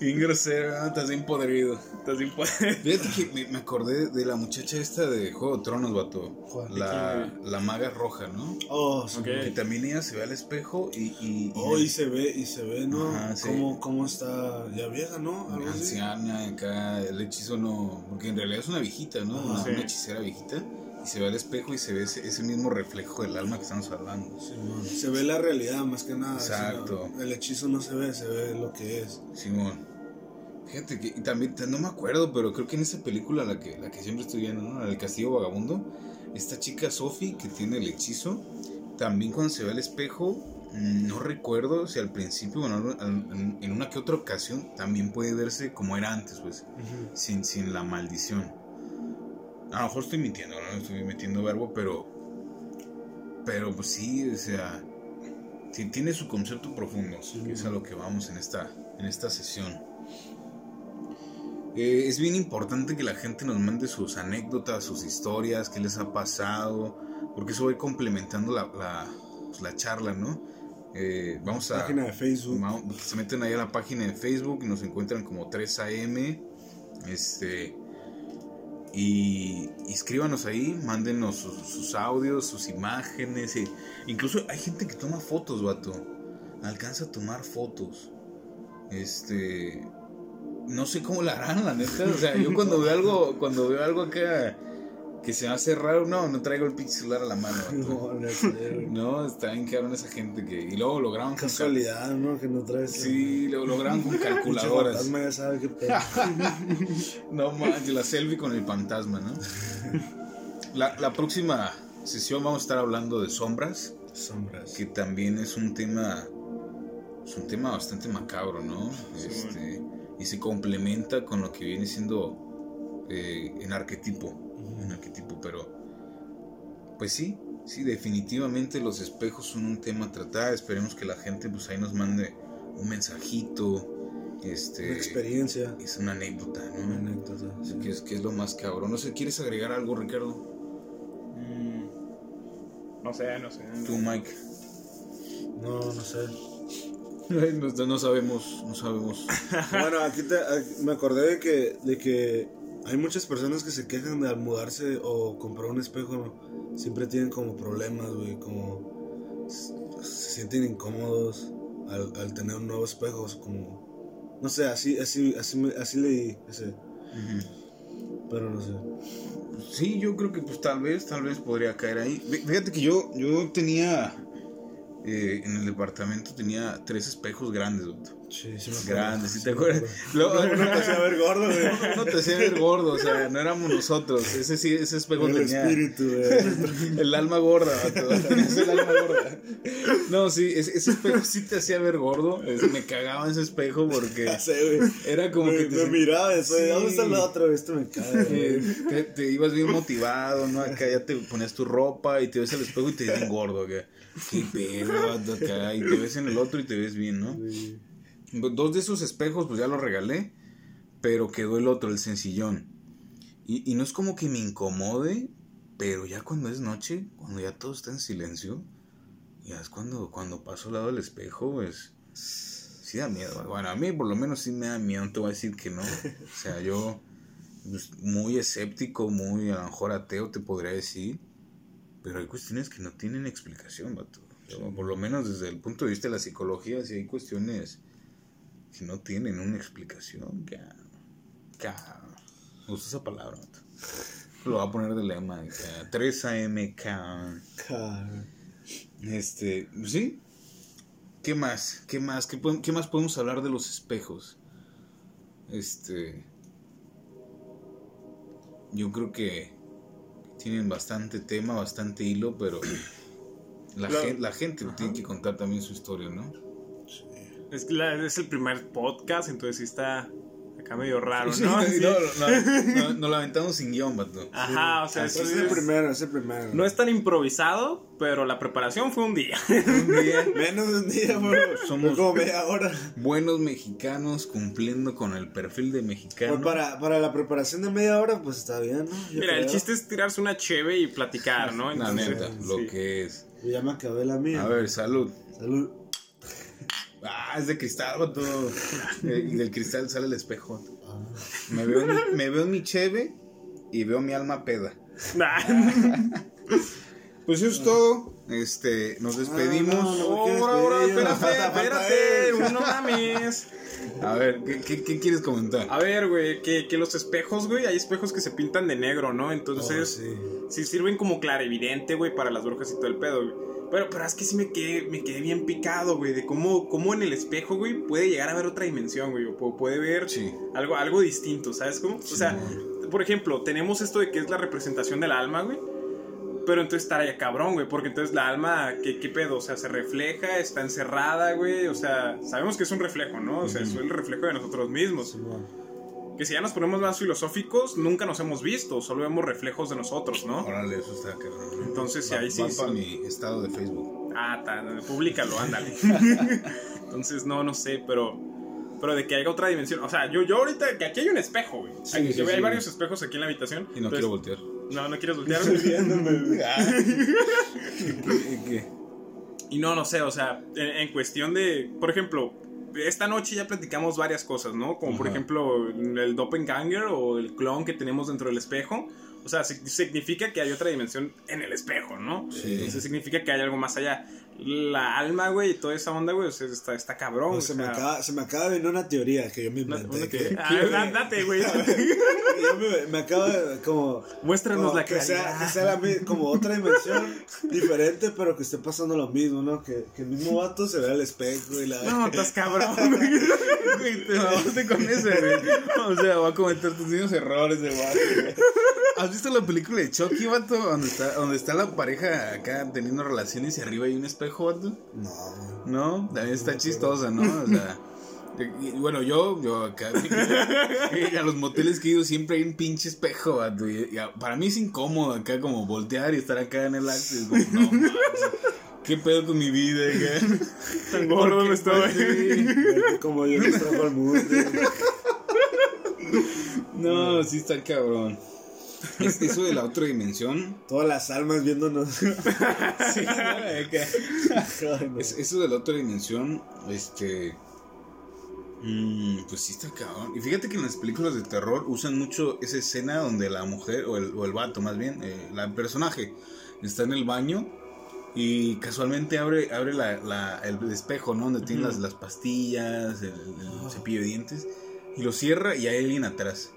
[SPEAKER 1] bien grosero, ¿no? estás bien podrido.
[SPEAKER 4] Estás bien podrido.
[SPEAKER 1] Fíjate que me, me acordé de la muchacha esta de Juego de Tronos, vato. La, la maga roja, ¿no?
[SPEAKER 2] Oh, sí.
[SPEAKER 4] Ok.
[SPEAKER 1] Que también ella se ve al espejo y. y, y
[SPEAKER 2] Oh, y se ve, y se ve, ¿no?
[SPEAKER 1] Ajá, sí.
[SPEAKER 2] ¿Cómo, cómo está ya vieja, ¿no? Algo así.
[SPEAKER 1] anciana, acá el hechizo no. Porque en realidad es una viejita, ¿no? Una,
[SPEAKER 4] Sí.
[SPEAKER 1] una hechicera viejita. Y se ve al espejo y se ve ese, ese mismo reflejo del alma que estamos hablando.
[SPEAKER 2] Se ve la realidad más que nada.
[SPEAKER 1] Exacto.
[SPEAKER 2] sino El hechizo no se ve, se ve lo que es.
[SPEAKER 1] Simón. Fíjate que y también, no me acuerdo, pero creo que en esa película, la que, la que siempre estoy viendo, ¿no? La del Castillo Vagabundo, esta chica Sophie que tiene el hechizo, también cuando se ve al espejo, no recuerdo si al principio, bueno, en, en una que otra ocasión, también puede verse como era antes, pues, sin, sin la maldición. A lo mejor estoy mintiendo, ¿no? Estoy metiendo verbo, pero. Pero pues sí, o sea. sí, tiene su concepto profundo, que es a lo que vamos en esta, en esta sesión. Eh, es bien importante que la gente nos mande sus anécdotas, sus historias, qué les ha pasado, porque eso va a ir complementando la, la, pues, la charla, ¿no? Eh, vamos a.
[SPEAKER 2] Página de Facebook.
[SPEAKER 1] Ma- Se meten ahí a la página de Facebook y nos encuentran como 3AM. Este. Y, escríbanos ahí, mándenos sus, sus audios, sus imágenes. y- incluso hay gente que toma fotos, vato. Alcanza a tomar fotos. Este. No sé cómo la harán, la neta. O sea, yo cuando veo algo, cuando veo algo acá que se me hace raro, no, no traigo el pinche celular a la mano.
[SPEAKER 2] No, no sé.
[SPEAKER 1] No, está bien cabrón esa gente que. Y luego lo graban con
[SPEAKER 2] Casualidad, ¿no? Que no traes.
[SPEAKER 1] Sí, lo, lo graban con calculadoras.
[SPEAKER 2] fantasma ya sabe qué pedo.
[SPEAKER 1] No manches, la selfie con el fantasma, ¿no? La, la próxima sesión vamos a estar hablando de sombras,
[SPEAKER 2] Sombras.
[SPEAKER 1] que también es un tema. Es un tema bastante macabro, ¿no?
[SPEAKER 4] Sí,
[SPEAKER 1] Este, y se complementa con lo que viene siendo eh, en arquetipo. En arquetipo, pero. Pues sí, sí, definitivamente los espejos son un tema a tratar. Esperemos que la gente, pues ahí nos mande un mensajito. Este.
[SPEAKER 2] Una experiencia.
[SPEAKER 1] Es una anécdota, ¿no?
[SPEAKER 2] Una anécdota.
[SPEAKER 1] Así que es, que es lo más cabrón. No sé, ¿quieres agregar algo, Ricardo?
[SPEAKER 4] Mm, No sé, no sé.
[SPEAKER 1] Tú, Mike.
[SPEAKER 2] No, no sé.
[SPEAKER 1] no, no sabemos, no sabemos.
[SPEAKER 2] Bueno, aquí, te- aquí me acordé de que, de que hay muchas personas que se quejan de al mudarse o comprar un espejo, siempre tienen como problemas, güey, como se sienten incómodos al, al tener un nuevo espejo, es como, no sé, así, así, así, así leí ese, pero no sé.
[SPEAKER 1] Sí, yo creo que pues tal vez, tal vez podría caer ahí. Fí- Fíjate que yo, yo tenía, eh, en el departamento tenía tres espejos grandes, vato.
[SPEAKER 2] Sí, sí me acuerdo.
[SPEAKER 1] Grandes, ¿sí te acuerdas? Luego-
[SPEAKER 2] No te hacía ver gordo, güey.
[SPEAKER 1] No te hacía ver gordo, o sea, no éramos nosotros. Ese sí, ese espejo
[SPEAKER 2] El
[SPEAKER 1] tenía
[SPEAKER 2] espíritu, güey.
[SPEAKER 1] el alma gorda, vato. Tenías el alma gorda. No, sí, ese, ese espejo sí te hacía ver gordo. Es- me cagaba ese espejo porque
[SPEAKER 2] Ya sé, güey.
[SPEAKER 1] era como
[SPEAKER 2] me,
[SPEAKER 1] que te
[SPEAKER 2] me miraba eso,
[SPEAKER 1] Sí.
[SPEAKER 2] ¿dónde está el otro? Esto me cae,
[SPEAKER 1] Eh,
[SPEAKER 2] güey.
[SPEAKER 1] te, te ibas bien motivado, ¿no? Acá ya te ponías tu ropa y te ves al espejo y te ves bien gordo, acá. Qué pedo, vato, acá. Y te ves en el otro y te ves bien, ¿no?
[SPEAKER 2] Sí.
[SPEAKER 1] Dos de esos espejos, pues ya los regalé, pero quedó el otro, el sencillón. Y, y no es como que me incomode, pero ya cuando es noche, cuando ya todo está en silencio, ya es cuando, cuando paso al lado del espejo, pues sí da miedo. Bueno, a mí por lo menos sí me da miedo, te voy a decir que no. O sea, yo pues, muy escéptico, muy a lo mejor ateo te podría decir, pero hay cuestiones que no tienen explicación, vato. Por lo menos desde el punto de vista de la psicología, sí hay cuestiones no tienen una explicación. ca- ca- Me gusta esa palabra. Lo voy a poner de lema. ca- 3 AM. ca-
[SPEAKER 2] Cara.
[SPEAKER 1] Este, sí. ¿Qué más? ¿Qué más? ¿Qué, qué más podemos hablar de los espejos? Este. Yo creo que tienen bastante tema, bastante hilo, pero la,
[SPEAKER 2] Claro.
[SPEAKER 1] gen- la gente tiene que contar también su historia, ¿no?
[SPEAKER 4] Es, que la- es el primer podcast, entonces sí está acá medio raro,
[SPEAKER 1] Sí,
[SPEAKER 4] ¿no?
[SPEAKER 1] no,
[SPEAKER 4] Sí.
[SPEAKER 1] no, no, no, nos la aventamos sin guion, vato.
[SPEAKER 4] Ajá, o sea,
[SPEAKER 2] Ese
[SPEAKER 4] sí
[SPEAKER 2] es el primero, ese es el primero.
[SPEAKER 4] no es tan improvisado, pero la preparación fue un día.
[SPEAKER 1] Un día,
[SPEAKER 2] Menos de un día, bro.
[SPEAKER 1] Somos-
[SPEAKER 2] Fue como media hora.
[SPEAKER 1] buenos mexicanos cumpliendo con el perfil de mexicano.
[SPEAKER 2] Pues para, para la preparación de media hora, pues está bien, ¿no? Yo
[SPEAKER 4] Mira, el chiste es tirarse una cheve y platicar, ¿no?
[SPEAKER 1] La
[SPEAKER 4] Entonces,
[SPEAKER 1] neta,
[SPEAKER 4] sí.
[SPEAKER 1] lo que es.
[SPEAKER 2] Ya me acabé la mía.
[SPEAKER 1] A ver, salud.
[SPEAKER 2] Salud.
[SPEAKER 1] Ah, es de cristal, vato. Eh, Y del cristal sale el espejo. Me veo, en mi- me veo en mi cheve y veo mi alma peda. Pues eso es todo. Este, nos despedimos.
[SPEAKER 2] Ah, no, no, no.
[SPEAKER 4] Ahora, espérate, espérate, no mames.
[SPEAKER 1] A ver, ¿qué, qué, qué quieres comentar?
[SPEAKER 4] A ver, güey, que, que los espejos, güey, hay espejos que se pintan de negro, ¿no? Entonces,
[SPEAKER 2] Oh,
[SPEAKER 4] sí. sirven como clarividente, güey, para las brujas y todo el pedo, güey. Pero, pero es que sí me quedé, me quedé bien picado, güey, de cómo, cómo en el espejo, güey, puede llegar a ver otra dimensión, güey, o pu- puede ver
[SPEAKER 1] Sí.
[SPEAKER 4] algo, algo distinto, ¿sabes cómo? O sea, por ejemplo, tenemos esto de que es la representación del alma, güey. Pero entonces estaría cabrón, güey, porque entonces la alma, ¿qué, ¿qué pedo? O sea, se refleja, está encerrada, güey. O sea, sabemos que es un reflejo, ¿no? O sea, es el reflejo de nosotros mismos. Que si ya nos ponemos más filosóficos, nunca nos hemos visto, solo vemos reflejos de nosotros, ¿no?
[SPEAKER 1] Órale, eso está cabrón.
[SPEAKER 4] Entonces,
[SPEAKER 1] Va-
[SPEAKER 4] ahí sí.
[SPEAKER 1] para mi estado de Facebook.
[SPEAKER 4] Ah, tan, públicalo, ándale. Entonces, no, no sé, pero. Pero de que haya otra dimensión. O sea, yo, yo ahorita, que aquí hay un espejo, güey.
[SPEAKER 1] Sí,
[SPEAKER 4] hay,
[SPEAKER 1] sí,
[SPEAKER 4] hay
[SPEAKER 1] sí.
[SPEAKER 4] varios espejos aquí en la habitación.
[SPEAKER 1] Y no
[SPEAKER 4] Entonces-
[SPEAKER 1] quiero voltear.
[SPEAKER 4] No, no quieres voltear.
[SPEAKER 1] ¿Qué- qué?
[SPEAKER 4] Y no, no sé, o sea, en, en cuestión de, por ejemplo, esta noche ya platicamos varias cosas, ¿no? Como por ejemplo el doppelganger o el clon que tenemos dentro del espejo. O sea, sig- significa que hay otra dimensión en el espejo, ¿no?
[SPEAKER 1] Sí.
[SPEAKER 4] Entonces significa que hay algo más allá. La alma, güey, y toda esa onda, güey, o sea, está, está cabrón.
[SPEAKER 2] Pues se,
[SPEAKER 4] o
[SPEAKER 2] me
[SPEAKER 4] sea,
[SPEAKER 2] acaba, se me acaba de venir una teoría que yo me inventé. que-
[SPEAKER 4] que- Ah, da- date, güey.
[SPEAKER 2] yo me, me acaba de como...
[SPEAKER 4] Muéstranos
[SPEAKER 2] como
[SPEAKER 4] la
[SPEAKER 2] que sea, que sea la como otra dimensión diferente, pero que esté pasando lo mismo, ¿no? Que, que el mismo vato se vea al espejo y la...
[SPEAKER 4] No, estás cabrón.
[SPEAKER 1] Güey, te mamaste con eso, güey. O sea, va a cometer tus mismos errores de vato, güey. ¿Has visto la película de Chucky, vato? Donde está, donde está la pareja acá teniendo relaciones y arriba hay un espejo,
[SPEAKER 2] No.
[SPEAKER 1] No, también está chistosa, ¿no? O sea. bueno, yo, yo acá. a los moteles que he ido siempre hay un pinche espejo. Y, y para mí es incómodo acá como voltear y estar acá en el acto. no, ¿Qué pedo con mi vida, acá?
[SPEAKER 4] Tan gordo me estoy.
[SPEAKER 1] Sí.
[SPEAKER 2] Como yo les trajo al mundo.
[SPEAKER 1] No, sí está cabrón. Es- eso de la otra dimensión.
[SPEAKER 2] Todas las almas viéndonos.
[SPEAKER 1] Eso de la otra dimensión, este. mm, pues sí está cabrón. Y fíjate que en las películas de terror usan mucho esa escena donde la mujer, o el, o el vato más bien, eh, la- el personaje, está en el baño y casualmente abre, abre la, la- el espejo, ¿no? Donde tiene las, las pastillas, el, el cepillo de dientes, y lo cierra y hay alguien atrás.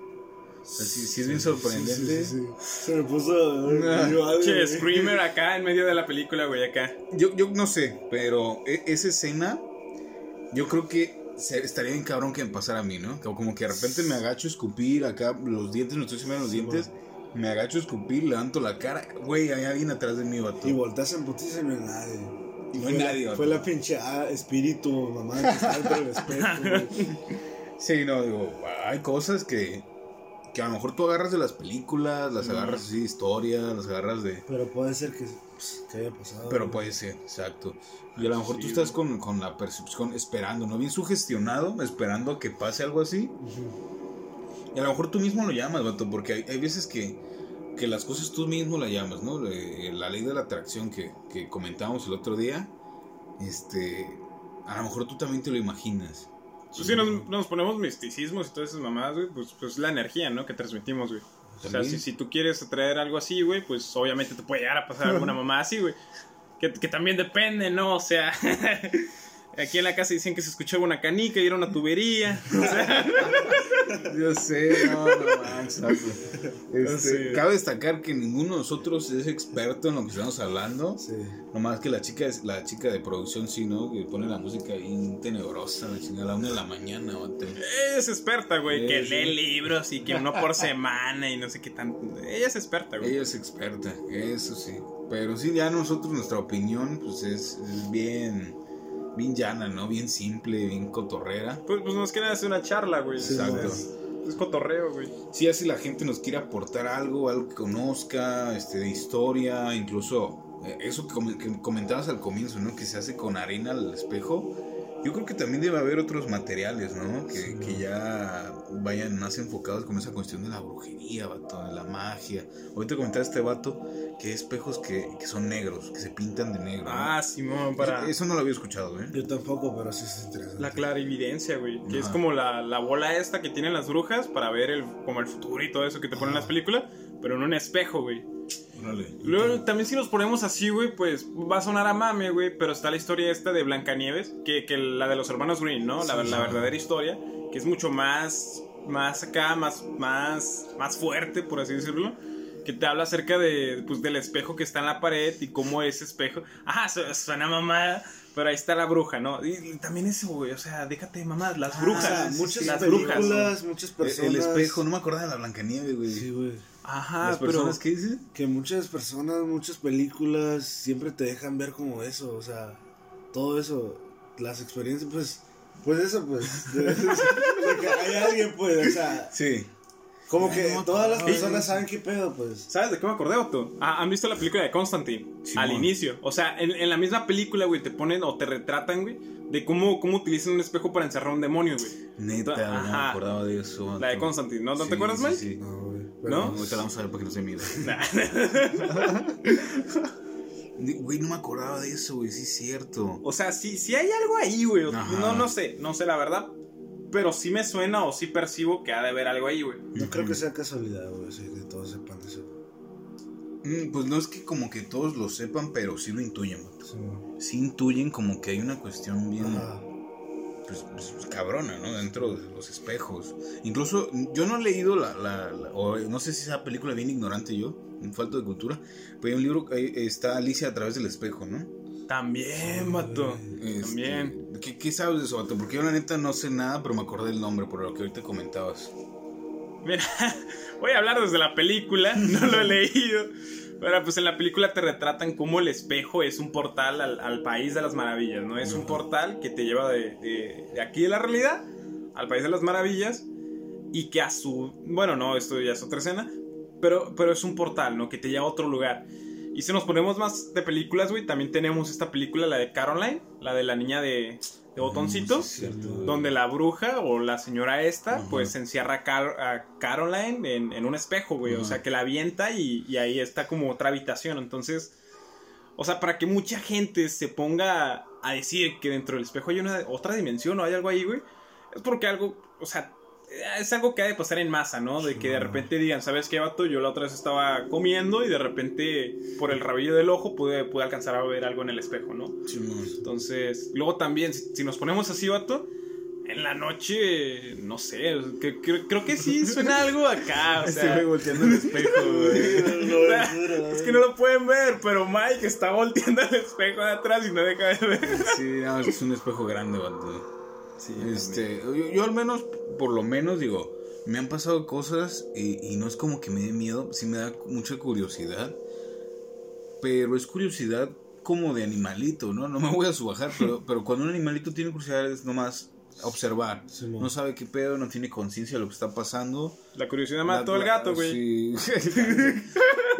[SPEAKER 1] Sí, sí es bien sorprendente.
[SPEAKER 2] Sí, sí, sí. Se me puso. Algo,
[SPEAKER 4] Che. Screamer acá en medio de la película, güey, acá.
[SPEAKER 1] Yo, yo no sé, pero e- esa escena, yo creo que estaría bien cabrón que me pasara a mí, ¿no? Como, como que de repente me agacho a escupir acá, los dientes, me estoy sembrando los dientes, me agacho a escupir, levanto la cara, güey, hay alguien atrás de mí, vato.
[SPEAKER 2] Y volteas en putiza y no hay nadie. Y
[SPEAKER 1] No hay
[SPEAKER 2] fue
[SPEAKER 1] nadie, vato.
[SPEAKER 2] fue la pinche ah, espíritu, mamá, que está dentro del espejo.
[SPEAKER 1] Sí, no, digo, hay cosas que, que a lo mejor tú agarras de las películas, las agarras así de historia, las agarras de...
[SPEAKER 2] Pero puede ser que, pues, que haya pasado.
[SPEAKER 1] Pero
[SPEAKER 2] güey.
[SPEAKER 1] puede ser, exacto. Y a lo mejor tú estás con, con la percepción, esperando, ¿no? Bien sugestionado, esperando a que pase algo así. Y a lo mejor tú mismo lo llamas, vato, porque hay, hay veces que, que las cosas tú mismo las llamas, ¿no? Eh, La ley de la atracción que, que comentábamos el otro día, este, a lo mejor tú también te lo imaginas.
[SPEAKER 4] Pues si nos, nos ponemos misticismos y todas esas mamadas, güey, pues, pues la energía, ¿no? Que transmitimos, güey. O sea, si, si tú quieres atraer algo así, güey, pues obviamente te puede llegar a pasar alguna mamá así, güey. Que, que también depende, ¿no? O sea, aquí en la casa dicen que se escuchaba una canica y era una tubería. O sea,
[SPEAKER 1] Yo sé, no, no manches, vato. Este,
[SPEAKER 4] Sí.
[SPEAKER 1] Cabe destacar que ninguno de nosotros es experto en lo que estamos hablando.
[SPEAKER 2] Sí.
[SPEAKER 1] Nomás que la chica, es- la chica de producción sí, ¿no? Que pone la música ahí tenebrosa, la chingada, a la una de la mañana,
[SPEAKER 4] ella es experta, güey, que
[SPEAKER 1] sí.
[SPEAKER 4] lee libros y que uno por semana y no sé qué tanto. Ella es experta, güey.
[SPEAKER 1] Ella es experta, eso sí. Pero sí, ya nosotros, nuestra opinión, pues es, es bien, bien llana, ¿no? Bien simple, bien cotorrera.
[SPEAKER 4] Pues, pues más que nada es una charla, güey.
[SPEAKER 2] Sí,
[SPEAKER 1] Exacto.
[SPEAKER 4] Es, es cotorreo, güey.
[SPEAKER 1] Sí, así la gente nos quiere aportar algo, algo que conozca, este, de historia, incluso eh, eso que comentabas al comienzo, ¿no? Que se hace con arena al espejo Yo creo que también debe haber otros materiales, ¿no? Que, que ya vayan más enfocados con esa cuestión de la brujería, vato, de la magia. Ahorita comentaba este vato que hay espejos que, que son negros, que se pintan de negro. ¿no?
[SPEAKER 4] Ah, Simón, para
[SPEAKER 1] Eso no lo había escuchado, ¿eh?
[SPEAKER 2] Yo tampoco, pero sí es interesante.
[SPEAKER 4] la clarividencia, güey. Que es
[SPEAKER 1] Ajá.
[SPEAKER 4] como la, la bola esta que tienen las brujas para ver el, como el futuro y todo eso que te ponen en las películas, pero en un espejo, güey.
[SPEAKER 1] Órale.
[SPEAKER 4] Luego, también si nos ponemos así, güey, pues va a sonar a mame, güey, pero está la historia esta de Blancanieves, que, que la de los hermanos Green, ¿no? La, la verdadera historia, que es mucho más, más acá, más, más, más fuerte, por así decirlo, que te habla acerca de, pues, del espejo que está en la pared y cómo ese espejo, ajá, su- suena mamada, pero ahí está la bruja, ¿no? Y, y también eso, güey, o sea, déjate de mamadas, las brujas,
[SPEAKER 2] sea, muchas
[SPEAKER 4] las
[SPEAKER 2] películas,
[SPEAKER 4] brujas.
[SPEAKER 2] muchas
[SPEAKER 1] El-
[SPEAKER 2] personas.
[SPEAKER 1] El espejo, no me acordaba de la Blancanieves, güey.
[SPEAKER 2] Sí, güey.
[SPEAKER 4] Ajá,
[SPEAKER 1] Las
[SPEAKER 4] pero...
[SPEAKER 1] personas, ¿qué dices?
[SPEAKER 2] Que muchas personas, muchas películas siempre te dejan ver como eso, o sea, todo eso, las experiencias, pues, pues eso, pues, de, de que hay alguien, pues, o sea,
[SPEAKER 1] Sí.
[SPEAKER 2] como que
[SPEAKER 1] no me
[SPEAKER 2] todas las personas saben qué pedo, pues.
[SPEAKER 4] ¿Sabes de qué me acordé, Otto? Ah, ¿Han visto la película de Constantine?
[SPEAKER 1] Simón.
[SPEAKER 4] Al inicio. O sea, en, en la misma película, güey, te ponen o te retratan, güey, de cómo, cómo utilizan un espejo para encerrar un demonio, güey.
[SPEAKER 1] Neta, no me
[SPEAKER 4] Ajá.
[SPEAKER 1] acordaba de eso.
[SPEAKER 4] La de. Constantine, ¿no? ¿No
[SPEAKER 1] Sí,
[SPEAKER 4] te acuerdas,
[SPEAKER 1] sí,
[SPEAKER 4] Mike?
[SPEAKER 1] sí.
[SPEAKER 2] No, güey.
[SPEAKER 4] ¿No?
[SPEAKER 1] Ahorita la vamos a ver para que no se mide. Güey, no me acordaba de eso, güey, sí es cierto.
[SPEAKER 4] O sea, sí, sí hay algo ahí, güey.
[SPEAKER 1] Ajá.
[SPEAKER 4] No, no sé, no sé la verdad. Pero sí me suena o sí percibo que ha de haber algo ahí, güey.
[SPEAKER 2] No creo que sea casualidad, güey, sí, que todos sepan eso.
[SPEAKER 1] Mm, Pues no es que como que todos lo sepan, pero sí lo intuyen, vato.
[SPEAKER 2] Sí, güey.
[SPEAKER 1] Sí intuyen como que hay una cuestión bien,
[SPEAKER 2] Ajá.
[SPEAKER 1] Pues, pues, cabrona, ¿no? Dentro de los espejos. Incluso yo no he leído la, la- la- o no sé si esa película bien ignorante yo, en falta de cultura, pero hay un libro, ahí está Alicia a través del espejo, ¿no?
[SPEAKER 4] También, vato.
[SPEAKER 1] Este,
[SPEAKER 4] También.
[SPEAKER 1] ¿qué, qué sabes de eso, vato? Porque yo la neta no sé nada, pero me acordé del nombre por lo que ahorita comentabas.
[SPEAKER 4] Mira, voy a hablar desde la película, no lo he leído. Pero pues en la película te retratan cómo el espejo es un portal al, al país de las maravillas, ¿no? Es un portal que te lleva de, de- de aquí de la realidad al país de las maravillas y que a su... Bueno, no, esto ya es otra escena, pero, pero es un portal, ¿no? Que te lleva a otro lugar. Y si nos ponemos más de películas, güey, también tenemos esta película, la de Caroline, la de la niña de, de botoncitos.
[SPEAKER 1] Sí.
[SPEAKER 4] Donde la bruja o la señora esta,
[SPEAKER 1] Ajá.
[SPEAKER 4] pues encierra a, Car- a Caroline en, en un espejo, güey. O sea, que la avienta y, y ahí está como otra habitación. Entonces, o sea, para que mucha gente se ponga a decir que dentro del espejo hay una otra dimensión o hay algo ahí, güey, es porque algo, o sea, es algo que ha de pasar en masa, ¿no? De que de repente digan, ¿sabes qué, vato? Yo la otra vez estaba comiendo y de repente por el rabillo del ojo pude, pude alcanzar a ver algo en el espejo, ¿no?
[SPEAKER 1] Simón.
[SPEAKER 4] Entonces, luego también, si, si nos ponemos así, vato, en la noche, no sé, que- que- creo que sí suena algo acá, o sea,
[SPEAKER 1] güey volteando el espejo, güey.
[SPEAKER 4] es que no lo pueden ver, pero Mike está volteando el espejo de atrás y no deja de ver.
[SPEAKER 1] Sí, no, es un espejo grande, vato. Este, yo, yo al menos, por lo menos, digo, me han pasado cosas y, y no es como que me dé miedo, sí me da mucha curiosidad, pero es curiosidad como de animalito, ¿no? No me voy a subajar, pero, pero cuando un animalito tiene curiosidad es nomás observar. No sabe qué pedo, no tiene conciencia de lo que está pasando.
[SPEAKER 4] La curiosidad mató al gato, güey.
[SPEAKER 1] Sí.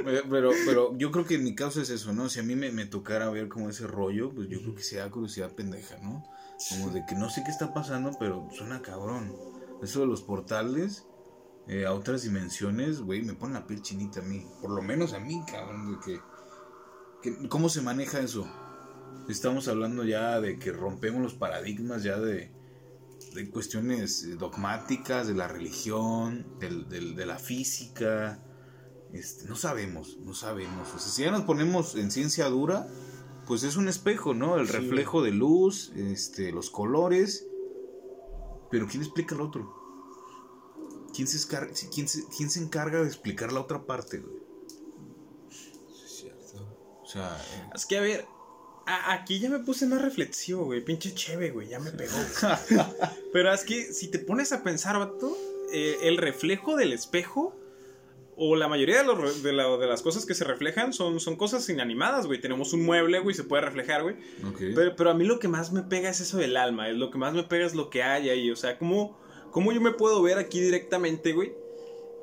[SPEAKER 1] pero, pero yo creo que en mi caso es eso, ¿no? Si a mí me, me tocara ver como ese rollo, pues yo creo que sea curiosidad pendeja, ¿no? Como de que no sé qué está pasando, pero suena cabrón. Eso de los portales eh, a otras dimensiones, güey, me pone la piel chinita a mí. Por lo menos a mí, cabrón, de que, ¿Cómo se maneja eso? Estamos hablando ya de que rompemos los paradigmas ya de, de cuestiones dogmáticas, de la religión, del- de la física. Este, no sabemos, no sabemos. Si ya nos ponemos en ciencia dura, pues es un espejo, ¿no? El reflejo de luz, este, los colores. Pero ¿quién explica el otro? ¿Quién se, escar- quién se- quién se encarga de explicar la otra parte, güey?
[SPEAKER 2] Es cierto.
[SPEAKER 1] O sea, eh,
[SPEAKER 4] Es que, a ver, a- aquí ya me puse más reflexivo, güey. Pinche cheve, güey, ya me pegó. Pero es que si te pones a pensar, vato, eh, el reflejo del espejo, o la mayoría de, los de, la- de las cosas que se reflejan son, son cosas inanimadas, güey. Tenemos un mueble, güey, se puede reflejar, güey. Pero, pero a mí lo que más me pega es eso del alma, es lo que más me pega es lo que hay ahí, o sea, ¿cómo, cómo yo me puedo ver aquí directamente, güey?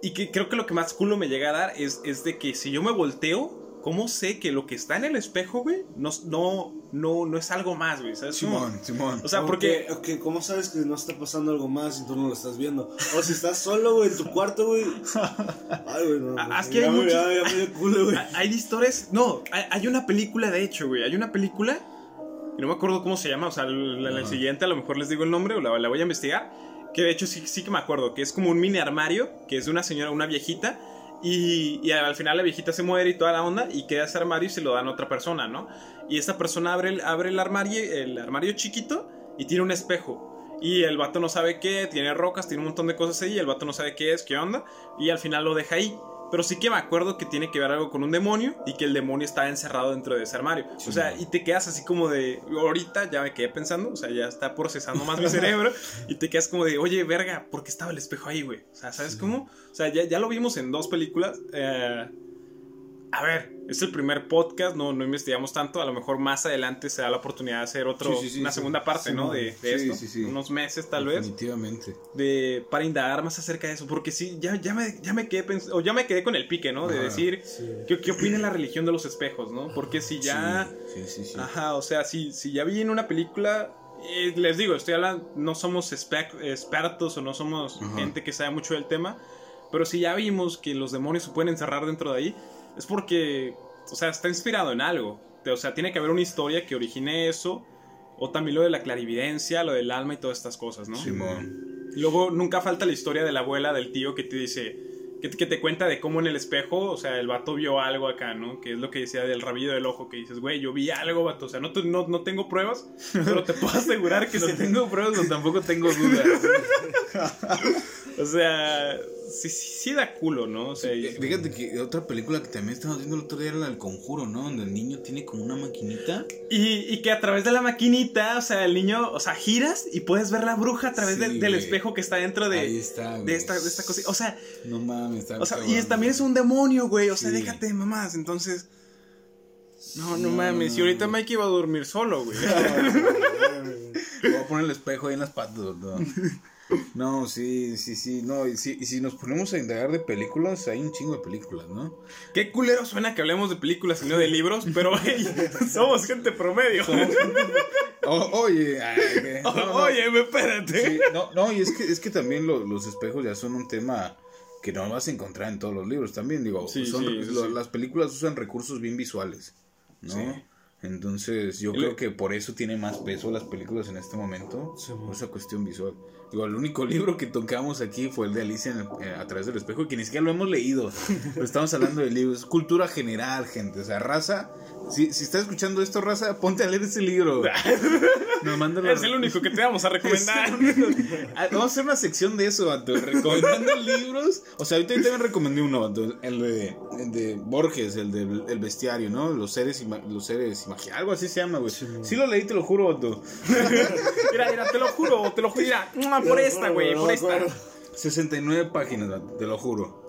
[SPEAKER 4] Y que creo que lo que más culo me llega a dar es, es de que si yo me volteo, ¿cómo sé que lo que está en el espejo, güey, no, no, no, no es algo más, güey? ¿Sabes? cómo?
[SPEAKER 1] Simón, Simón.
[SPEAKER 4] O sea, porque...
[SPEAKER 2] Ok, ok, ¿cómo sabes que no está pasando algo más y tú no lo estás viendo? O si estás solo, güey, en tu cuarto, güey. Ay, güey, no.
[SPEAKER 4] Ah,
[SPEAKER 2] no,
[SPEAKER 4] es que
[SPEAKER 2] ya
[SPEAKER 4] hay muchos-
[SPEAKER 2] Ya, ya me dio culo, güey.
[SPEAKER 4] Hay- historias. No, hay, hay una película de hecho, güey. Hay una película. Y no me acuerdo cómo se llama. O sea, la, la siguiente a lo mejor les digo el nombre o la, la voy a investigar. Que de hecho sí, sí que me acuerdo. Que es como un mini armario. Que es de una señora, una viejita. Y, al final la viejita se muere y toda la onda. Y queda ese armario y se lo dan a otra persona, ¿no? Y esta persona abre el, abre el armario, el armario chiquito. Y tiene un espejo. Y el vato no sabe qué, tiene rocas, tiene un montón de cosas ahí, y el vato no sabe qué es, qué onda, y al final lo deja ahí. Pero sí que me acuerdo que tiene que ver algo con un demonio y que el demonio está encerrado dentro de ese armario.
[SPEAKER 1] Sí,
[SPEAKER 4] o sea, y te quedas así como de. Ahorita ya me quedé pensando, o sea, ya está procesando más mi cerebro. Y te quedas como de, oye, verga, ¿por qué estaba el espejo ahí, güey? O sea, ¿sabes cómo? O sea, ya, ya lo vimos en dos películas. eh, a ver, es el primer podcast, no, no investigamos tanto. A lo mejor más adelante se da la oportunidad de hacer otro,
[SPEAKER 1] Sí, sí, sí,
[SPEAKER 4] una segunda parte, ¿no? De, esto. Unos meses, tal vez
[SPEAKER 1] Definitivamente.
[SPEAKER 4] de para indagar más acerca de eso porque sí ya, ya me ya me quedé o ya me quedé con el pique no de decir. ¿qué, qué opina la religión de los espejos no porque si ya
[SPEAKER 1] Sí, sí, sí. sí.
[SPEAKER 4] ajá o sea si si ya vi en una película eh, les digo estoy hablando no somos expertos o no somos
[SPEAKER 1] Ajá.
[SPEAKER 4] gente que sabe mucho del tema pero si ya vimos que los demonios se pueden encerrar dentro de ahí es porque o sea está inspirado en algo o sea tiene que haber una historia que origine eso o también lo de la clarividencia, lo del alma y todas estas cosas, ¿no?
[SPEAKER 1] Simón.
[SPEAKER 4] Luego nunca falta la historia de la abuela, del tío que te dice, que, que te cuenta de cómo en el espejo, o sea, el vato vio algo acá, ¿no? Que es lo que decía del rabillo del ojo, que dices, güey, yo vi algo, vato, o sea, no, te- no, no tengo pruebas, pero te puedo asegurar que
[SPEAKER 1] No
[SPEAKER 4] sí
[SPEAKER 1] tengo pruebas, pero tampoco tengo dudas.
[SPEAKER 4] O sea, sí, sí, sí da culo, ¿no? O sea, y-
[SPEAKER 1] Eh, Fíjate que otra película que también estábamos viendo el otro día era la del conjuro, ¿no? Donde el niño tiene como una maquinita.
[SPEAKER 4] Y, y que a través de la maquinita, o sea, el niño, o sea, giras y puedes ver la bruja a través
[SPEAKER 1] Sí,
[SPEAKER 4] del, espejo que está dentro de,
[SPEAKER 1] Ahí está,
[SPEAKER 4] de, esta, de esta cosa. O sea,
[SPEAKER 1] No mames, está
[SPEAKER 4] o sea y es, también es un demonio, güey. O sea,
[SPEAKER 1] Sí.
[SPEAKER 4] déjate de mamás. Entonces, no, no,
[SPEAKER 1] No,
[SPEAKER 4] mames.
[SPEAKER 1] no,
[SPEAKER 4] Y ahorita
[SPEAKER 1] no.
[SPEAKER 4] Mike iba a dormir solo, güey.
[SPEAKER 1] Voy a poner el espejo ahí en las patas, ¿no? No, sí, sí, sí, no, y si, y si nos ponemos a indagar de películas, hay un chingo de películas, ¿no?
[SPEAKER 4] Qué culero suena que hablemos de películas y no de libros, pero hey, somos gente promedio.
[SPEAKER 1] O- oye, ay, que- no, no,
[SPEAKER 4] Oye, me espérate.
[SPEAKER 1] sí, no, no, y es que, es que también lo- los espejos ya son un tema que no vas a encontrar en todos los libros también, digo,
[SPEAKER 4] Sí,
[SPEAKER 1] son-
[SPEAKER 4] sí, sí,
[SPEAKER 1] lo-
[SPEAKER 4] sí.
[SPEAKER 1] las películas usan recursos bien visuales, ¿no?
[SPEAKER 4] Sí.
[SPEAKER 1] Entonces, yo
[SPEAKER 4] El-
[SPEAKER 1] creo que por eso tiene más peso las películas en este momento,
[SPEAKER 2] Sí,
[SPEAKER 1] por esa cuestión visual. Digo, el único libro que tocamos aquí fue el de Alicia en el- eh, a través del espejo, que ni siquiera lo hemos leído. Pero estamos hablando de libros, cultura general, gente. O sea, raza, si, si estás escuchando esto, raza, ponte a leer ese libro. Nos manda la-
[SPEAKER 4] Es el único que te vamos a recomendar.
[SPEAKER 1] Ah, Vamos a hacer una sección de eso, Vato. Recomendando libros. O sea, ahorita también recomendé uno, Vato. El de, el de Borges, el del el bestiario, ¿no? Los seres, ima- los seres imaginados. Algo así se llama, güey. Sí, lo leí, te lo juro, Vato.
[SPEAKER 4] Mira, mira, te lo juro, te lo juro. Mira, por esta, güey, por esta.
[SPEAKER 1] 69 páginas, Vato, te lo juro.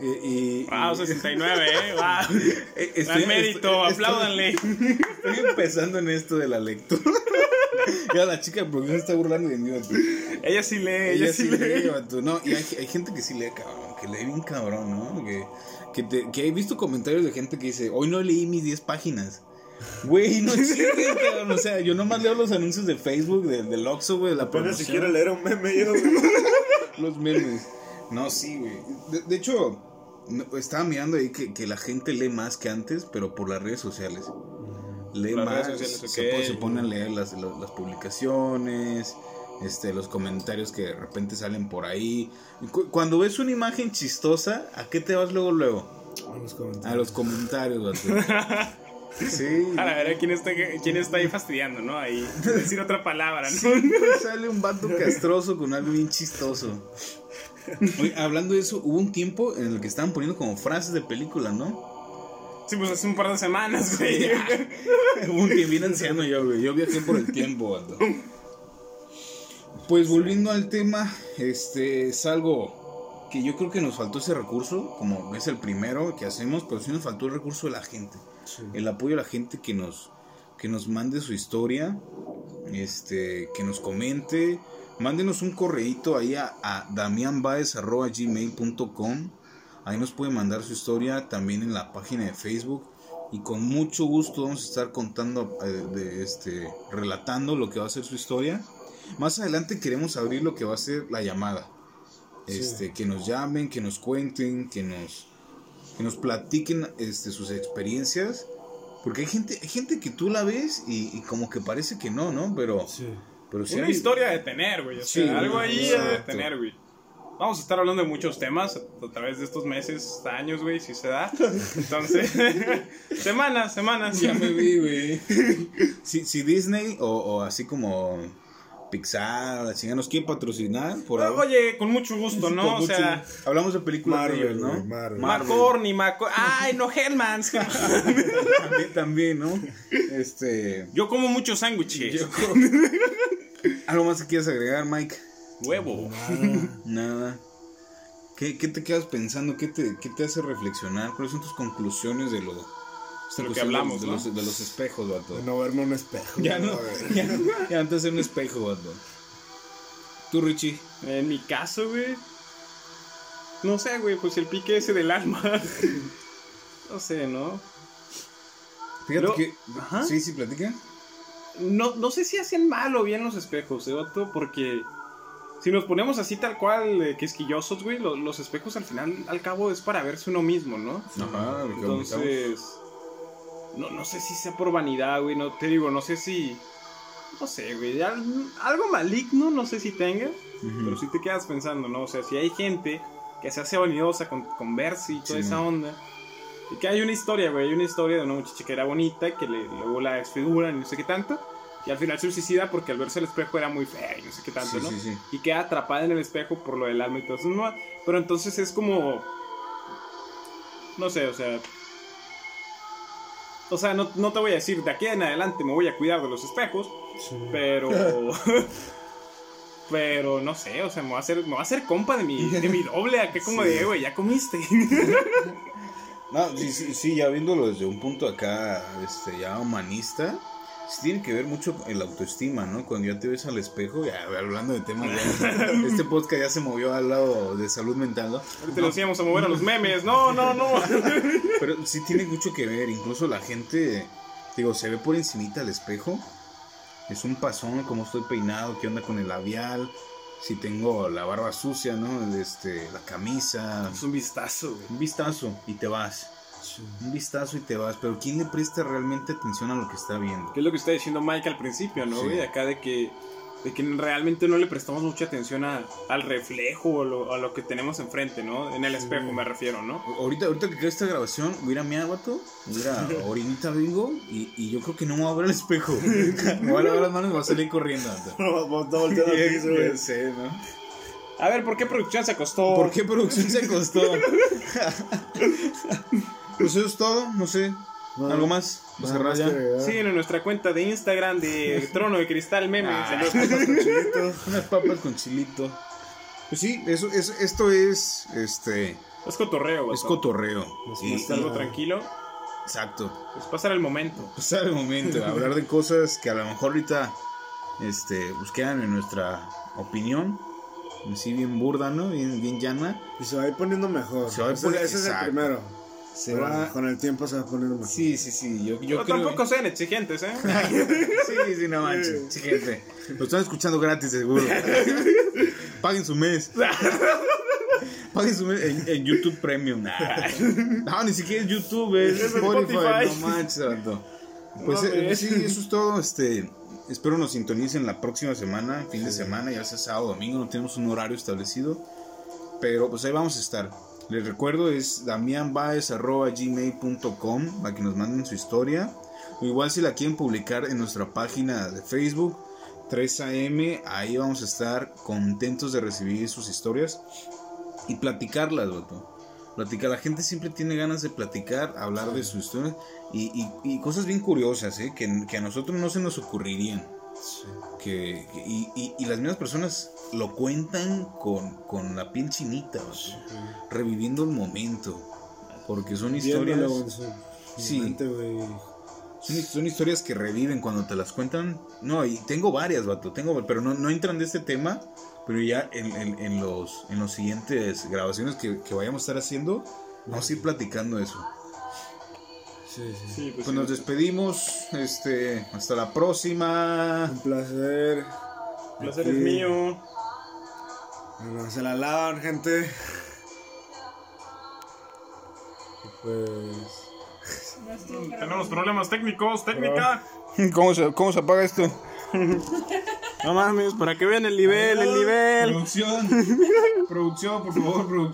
[SPEAKER 1] Y, y-
[SPEAKER 4] Wow,
[SPEAKER 1] y-
[SPEAKER 4] 69, eh. Wow. Gran
[SPEAKER 1] estoy-
[SPEAKER 4] mérito,
[SPEAKER 1] estoy-
[SPEAKER 4] apláudanle.
[SPEAKER 1] Estoy empezando en esto de la lectura. Ya la chica de producción está burlando de mí, vato.
[SPEAKER 4] Ella sí lee, ella,
[SPEAKER 1] Ella
[SPEAKER 4] sí lee.
[SPEAKER 1] lee. No, y hay, hay gente que sí lee, cabrón. Que lee bien cabrón, ¿no? Que, que, te- que he visto comentarios de gente que dice, hoy no leí mis 10 páginas. Güey, no chingues, cabrón. O sea, yo nomás leo los anuncios de Facebook, de- del Oxxo, güey, de la
[SPEAKER 2] Apenas si
[SPEAKER 1] promoción.
[SPEAKER 2] quiero leer un meme yo.
[SPEAKER 1] Los memes. No, sí, güey. De, de hecho, estaba mirando ahí que, que la gente lee más que antes, pero por las redes sociales. Lee
[SPEAKER 4] Las
[SPEAKER 1] más,
[SPEAKER 4] redes sociales,
[SPEAKER 1] se,
[SPEAKER 4] ok.
[SPEAKER 1] po- se ponen a leer las, las, las publicaciones, este, los comentarios que de repente salen por ahí. Cu- cuando ves una imagen chistosa, ¿a qué te vas luego, luego?
[SPEAKER 2] Vamos con
[SPEAKER 1] A los comentarios. Sí.
[SPEAKER 4] A ver, ¿quién está, quién está ahí fastidiando, no? Ahí, decir otra palabra, ¿no?
[SPEAKER 1] Siempre sale un vato castroso con algo bien chistoso. Oye, hablando de eso, hubo un tiempo en el que estaban poniendo como frases de película, ¿no?
[SPEAKER 4] Sí, pues hace un par de semanas, güey.
[SPEAKER 1] Hubo un tiempo bien anciano yo, güey. Yo viajé por el tiempo, vato. Pues volviendo al tema, este es algo que yo creo que nos faltó ese recurso, como es el primero que hacemos, pero sí nos faltó el recurso de la gente. El apoyo de la gente que nos, que nos mande su historia, este, que nos comente. Mándenos un correíto ahí a, a damianbaez.gmail.com Ahí nos puede mandar su historia también en la página de Facebook. y con mucho gusto vamos a estar contando, eh, de, este, relatando lo que va a ser su historia. Más adelante queremos abrir lo que va a ser la llamada. Este, que nos llamen, que nos cuenten, que nos, que nos platiquen este, sus experiencias. Porque hay gente, hay gente que tú la ves y, y como que parece que no, ¿no? Pero,
[SPEAKER 2] Sí.
[SPEAKER 1] pero sí
[SPEAKER 4] Una
[SPEAKER 1] hay-
[SPEAKER 4] historia de tener, güey. O
[SPEAKER 1] Sí,
[SPEAKER 4] sea, algo ahí de
[SPEAKER 1] exacto.
[SPEAKER 4] tener, güey. Vamos a estar hablando de muchos temas a través de estos meses, años, güey, si se da. Entonces, semanas, semanas.
[SPEAKER 1] Ya me vi, güey. si, si Disney o, o así como Pixar, la chingada, nos quiere patrocinar, por ahí.
[SPEAKER 4] Oye, con mucho gusto, ¿no? O sea,
[SPEAKER 1] hablamos de películas
[SPEAKER 2] Marvel,
[SPEAKER 1] ellos, ¿no?
[SPEAKER 2] Marvel.
[SPEAKER 4] McCorney, Maco... Ay, no, Hellmans.
[SPEAKER 1] también, también, ¿no? Este.
[SPEAKER 4] Yo como muchos sándwiches.
[SPEAKER 1] ¿Algo más que quieras agregar, Mike?
[SPEAKER 4] Huevo.
[SPEAKER 1] Nada. ¿Qué, qué te quedas pensando? ¿Qué te, ¿Qué te hace reflexionar? ¿Cuáles son tus conclusiones de lo,
[SPEAKER 4] De lo que hablamos,
[SPEAKER 1] de,
[SPEAKER 4] ¿no?
[SPEAKER 1] los, de los espejos, vato?
[SPEAKER 2] De no verme un espejo.
[SPEAKER 1] Ya no, ya, te hace un espejo, vato. Tú, Richie.
[SPEAKER 4] En mi caso, güey. No sé, güey, pues el pique ese del alma. No sé, ¿no?
[SPEAKER 1] Fíjate
[SPEAKER 4] Lo-
[SPEAKER 1] que.
[SPEAKER 4] Ajá.
[SPEAKER 1] Sí, sí, platica.
[SPEAKER 4] No, no sé si hacen mal o bien los espejos, ¿eh, vato? Porque si nos ponemos así tal cual, eh, quisquillosos, güey, lo- los espejos al final, al cabo, es para verse uno mismo, ¿no?
[SPEAKER 1] Ajá.
[SPEAKER 4] Entonces, no, no sé si sea por vanidad, güey, no te digo, no sé si, no sé, güey, al- algo maligno, no sé si tenga, pero si te quedas pensando, ¿no? O sea, si hay gente que se hace vanidosa con, con verse y toda
[SPEAKER 1] Sí.
[SPEAKER 4] esa onda. Y que hay una historia, güey, hay una historia de una muchacha que era bonita, que le, luego la desfiguran y no sé qué tanto. Y al final se suicida porque al verse al espejo era muy fea y no sé qué tanto,
[SPEAKER 1] Sí,
[SPEAKER 4] ¿no?
[SPEAKER 1] sí, sí.
[SPEAKER 4] Y queda atrapada en el espejo por lo del alma y todo eso. No, pero entonces es como... No sé, o sea... O sea, no, no te voy a decir, de aquí en adelante me voy a cuidar de los espejos,
[SPEAKER 2] Sí.
[SPEAKER 4] pero... pero no sé, o sea, me voy a hacer, me a hacer compa de mi, de mi doble, acá como de, güey, ya comiste.
[SPEAKER 1] No, sí, sí, sí, ya viéndolo desde un punto acá, este, ya humanista, sí tiene que ver mucho en la autoestima, ¿no? Cuando ya te ves al espejo, ya hablando de temas, ya, este podcast ya se movió al lado de salud mental, ¿no?
[SPEAKER 4] Ahorita nos íbamos a mover a los memes, no, no, no.
[SPEAKER 1] Pero sí tiene mucho que ver, incluso la gente, digo, se ve por encimita al espejo, es un pasón, cómo estoy peinado, qué onda con el labial, si tengo la barba sucia, ¿no? Este, la camisa,
[SPEAKER 4] Es un vistazo, güey.
[SPEAKER 1] un vistazo y te vas. Un vistazo y te vas, pero ¿quién le presta realmente atención a lo que está viendo?
[SPEAKER 4] Que es lo que está diciendo Mike al principio, ¿no,
[SPEAKER 1] Sí.
[SPEAKER 4] Acá de que, de que realmente no le prestamos mucha atención a- al reflejo o lo- a lo que tenemos enfrente, ¿no? En el espejo me refiero, ¿no?
[SPEAKER 1] Ahorita, ahorita que quede esta grabación, voy a ir a mi vato, voy a ir a orinita bingo y, y yo creo que no me voy a ver al espejo. me voy a lavar las manos y me voy a salir corriendo.
[SPEAKER 2] No, no.
[SPEAKER 4] A ver, ¿por qué producción se acostó?
[SPEAKER 1] ¿Por qué producción se costó? pues eso es todo, no sé. ¿Algo más?
[SPEAKER 2] Que agregar.
[SPEAKER 4] Siguen en nuestra cuenta de Instagram de Trono de Cristal Memes.
[SPEAKER 1] Ah.
[SPEAKER 2] Chilito.
[SPEAKER 1] Unas papas con chilito. Pues sí, eso, eso, esto es, este,
[SPEAKER 4] Es cotorreo, güey.
[SPEAKER 1] es cotorreo.
[SPEAKER 2] Es
[SPEAKER 1] Y-
[SPEAKER 4] Es algo tranquilo.
[SPEAKER 1] exacto.
[SPEAKER 4] Es pasar el momento.
[SPEAKER 1] pasar el momento, hablar de cosas que a lo mejor ahorita este, pues quedan en nuestra opinión, así bien burda, ¿no? Bien, bien llana.
[SPEAKER 2] Y se va a ir poniendo mejor.
[SPEAKER 1] Se va a ir poniendo-
[SPEAKER 2] ese es el primero.
[SPEAKER 1] Se
[SPEAKER 2] Pero
[SPEAKER 1] va...
[SPEAKER 2] Con el tiempo se va a poner mejor.
[SPEAKER 1] Sí, sí, sí, yo, yo
[SPEAKER 4] Pero
[SPEAKER 1] creo...
[SPEAKER 4] tampoco sean exigentes, ¿eh?
[SPEAKER 1] Sí, sí, no manches, sí, gente. Lo están escuchando gratis, seguro. Paguen su mes. Paguen su mes en, en YouTube Premium. No, ni siquiera es YouTube, es
[SPEAKER 4] Es
[SPEAKER 1] Spotify.
[SPEAKER 4] Spotify.
[SPEAKER 1] No manches, vato. Pues
[SPEAKER 4] No
[SPEAKER 1] eh, sí, eso es todo. Este, espero nos sintonicen la próxima semana, fin de semana, ya sea sábado o domingo, no tenemos un horario establecido. Pero pues ahí vamos a estar. Les recuerdo, es damianbaez.gmail.com para que nos manden su historia. O igual si la quieren publicar en nuestra página de Facebook, 3AM, ahí vamos a estar contentos de recibir sus historias y platicarlas, vato. Platicar, la gente siempre tiene ganas de platicar, hablar de su historia y, y- y cosas bien curiosas, ¿eh? que, que a nosotros no se nos ocurrirían. Que, que- y, y- y las mismas personas lo cuentan con, con la piel chinita, vato, reviviendo el momento. Porque son historias. Sí.
[SPEAKER 2] mente.
[SPEAKER 1] Son, son historias que reviven cuando te las cuentan. No, y tengo varias, vato. Tengo, pero no, no entran de este tema. Pero ya en, en- en los, en los siguientes grabaciones que, que vayamos a estar haciendo, vamos a ir platicando eso.
[SPEAKER 2] Sí, sí.
[SPEAKER 4] Sí, pues,
[SPEAKER 1] Pues nos despedimos. Este, hasta la próxima.
[SPEAKER 2] Un placer.
[SPEAKER 4] El placer es
[SPEAKER 2] Aquí.
[SPEAKER 4] mío.
[SPEAKER 2] Bueno, se la lavan, gente. Pues.
[SPEAKER 4] Tenemos problemas técnicos, técnica.
[SPEAKER 1] ¿Cómo se, cómo se apaga esto?
[SPEAKER 4] No mames, para que vean el nivel, el nivel.
[SPEAKER 1] Producción. Producción, por favor, producción.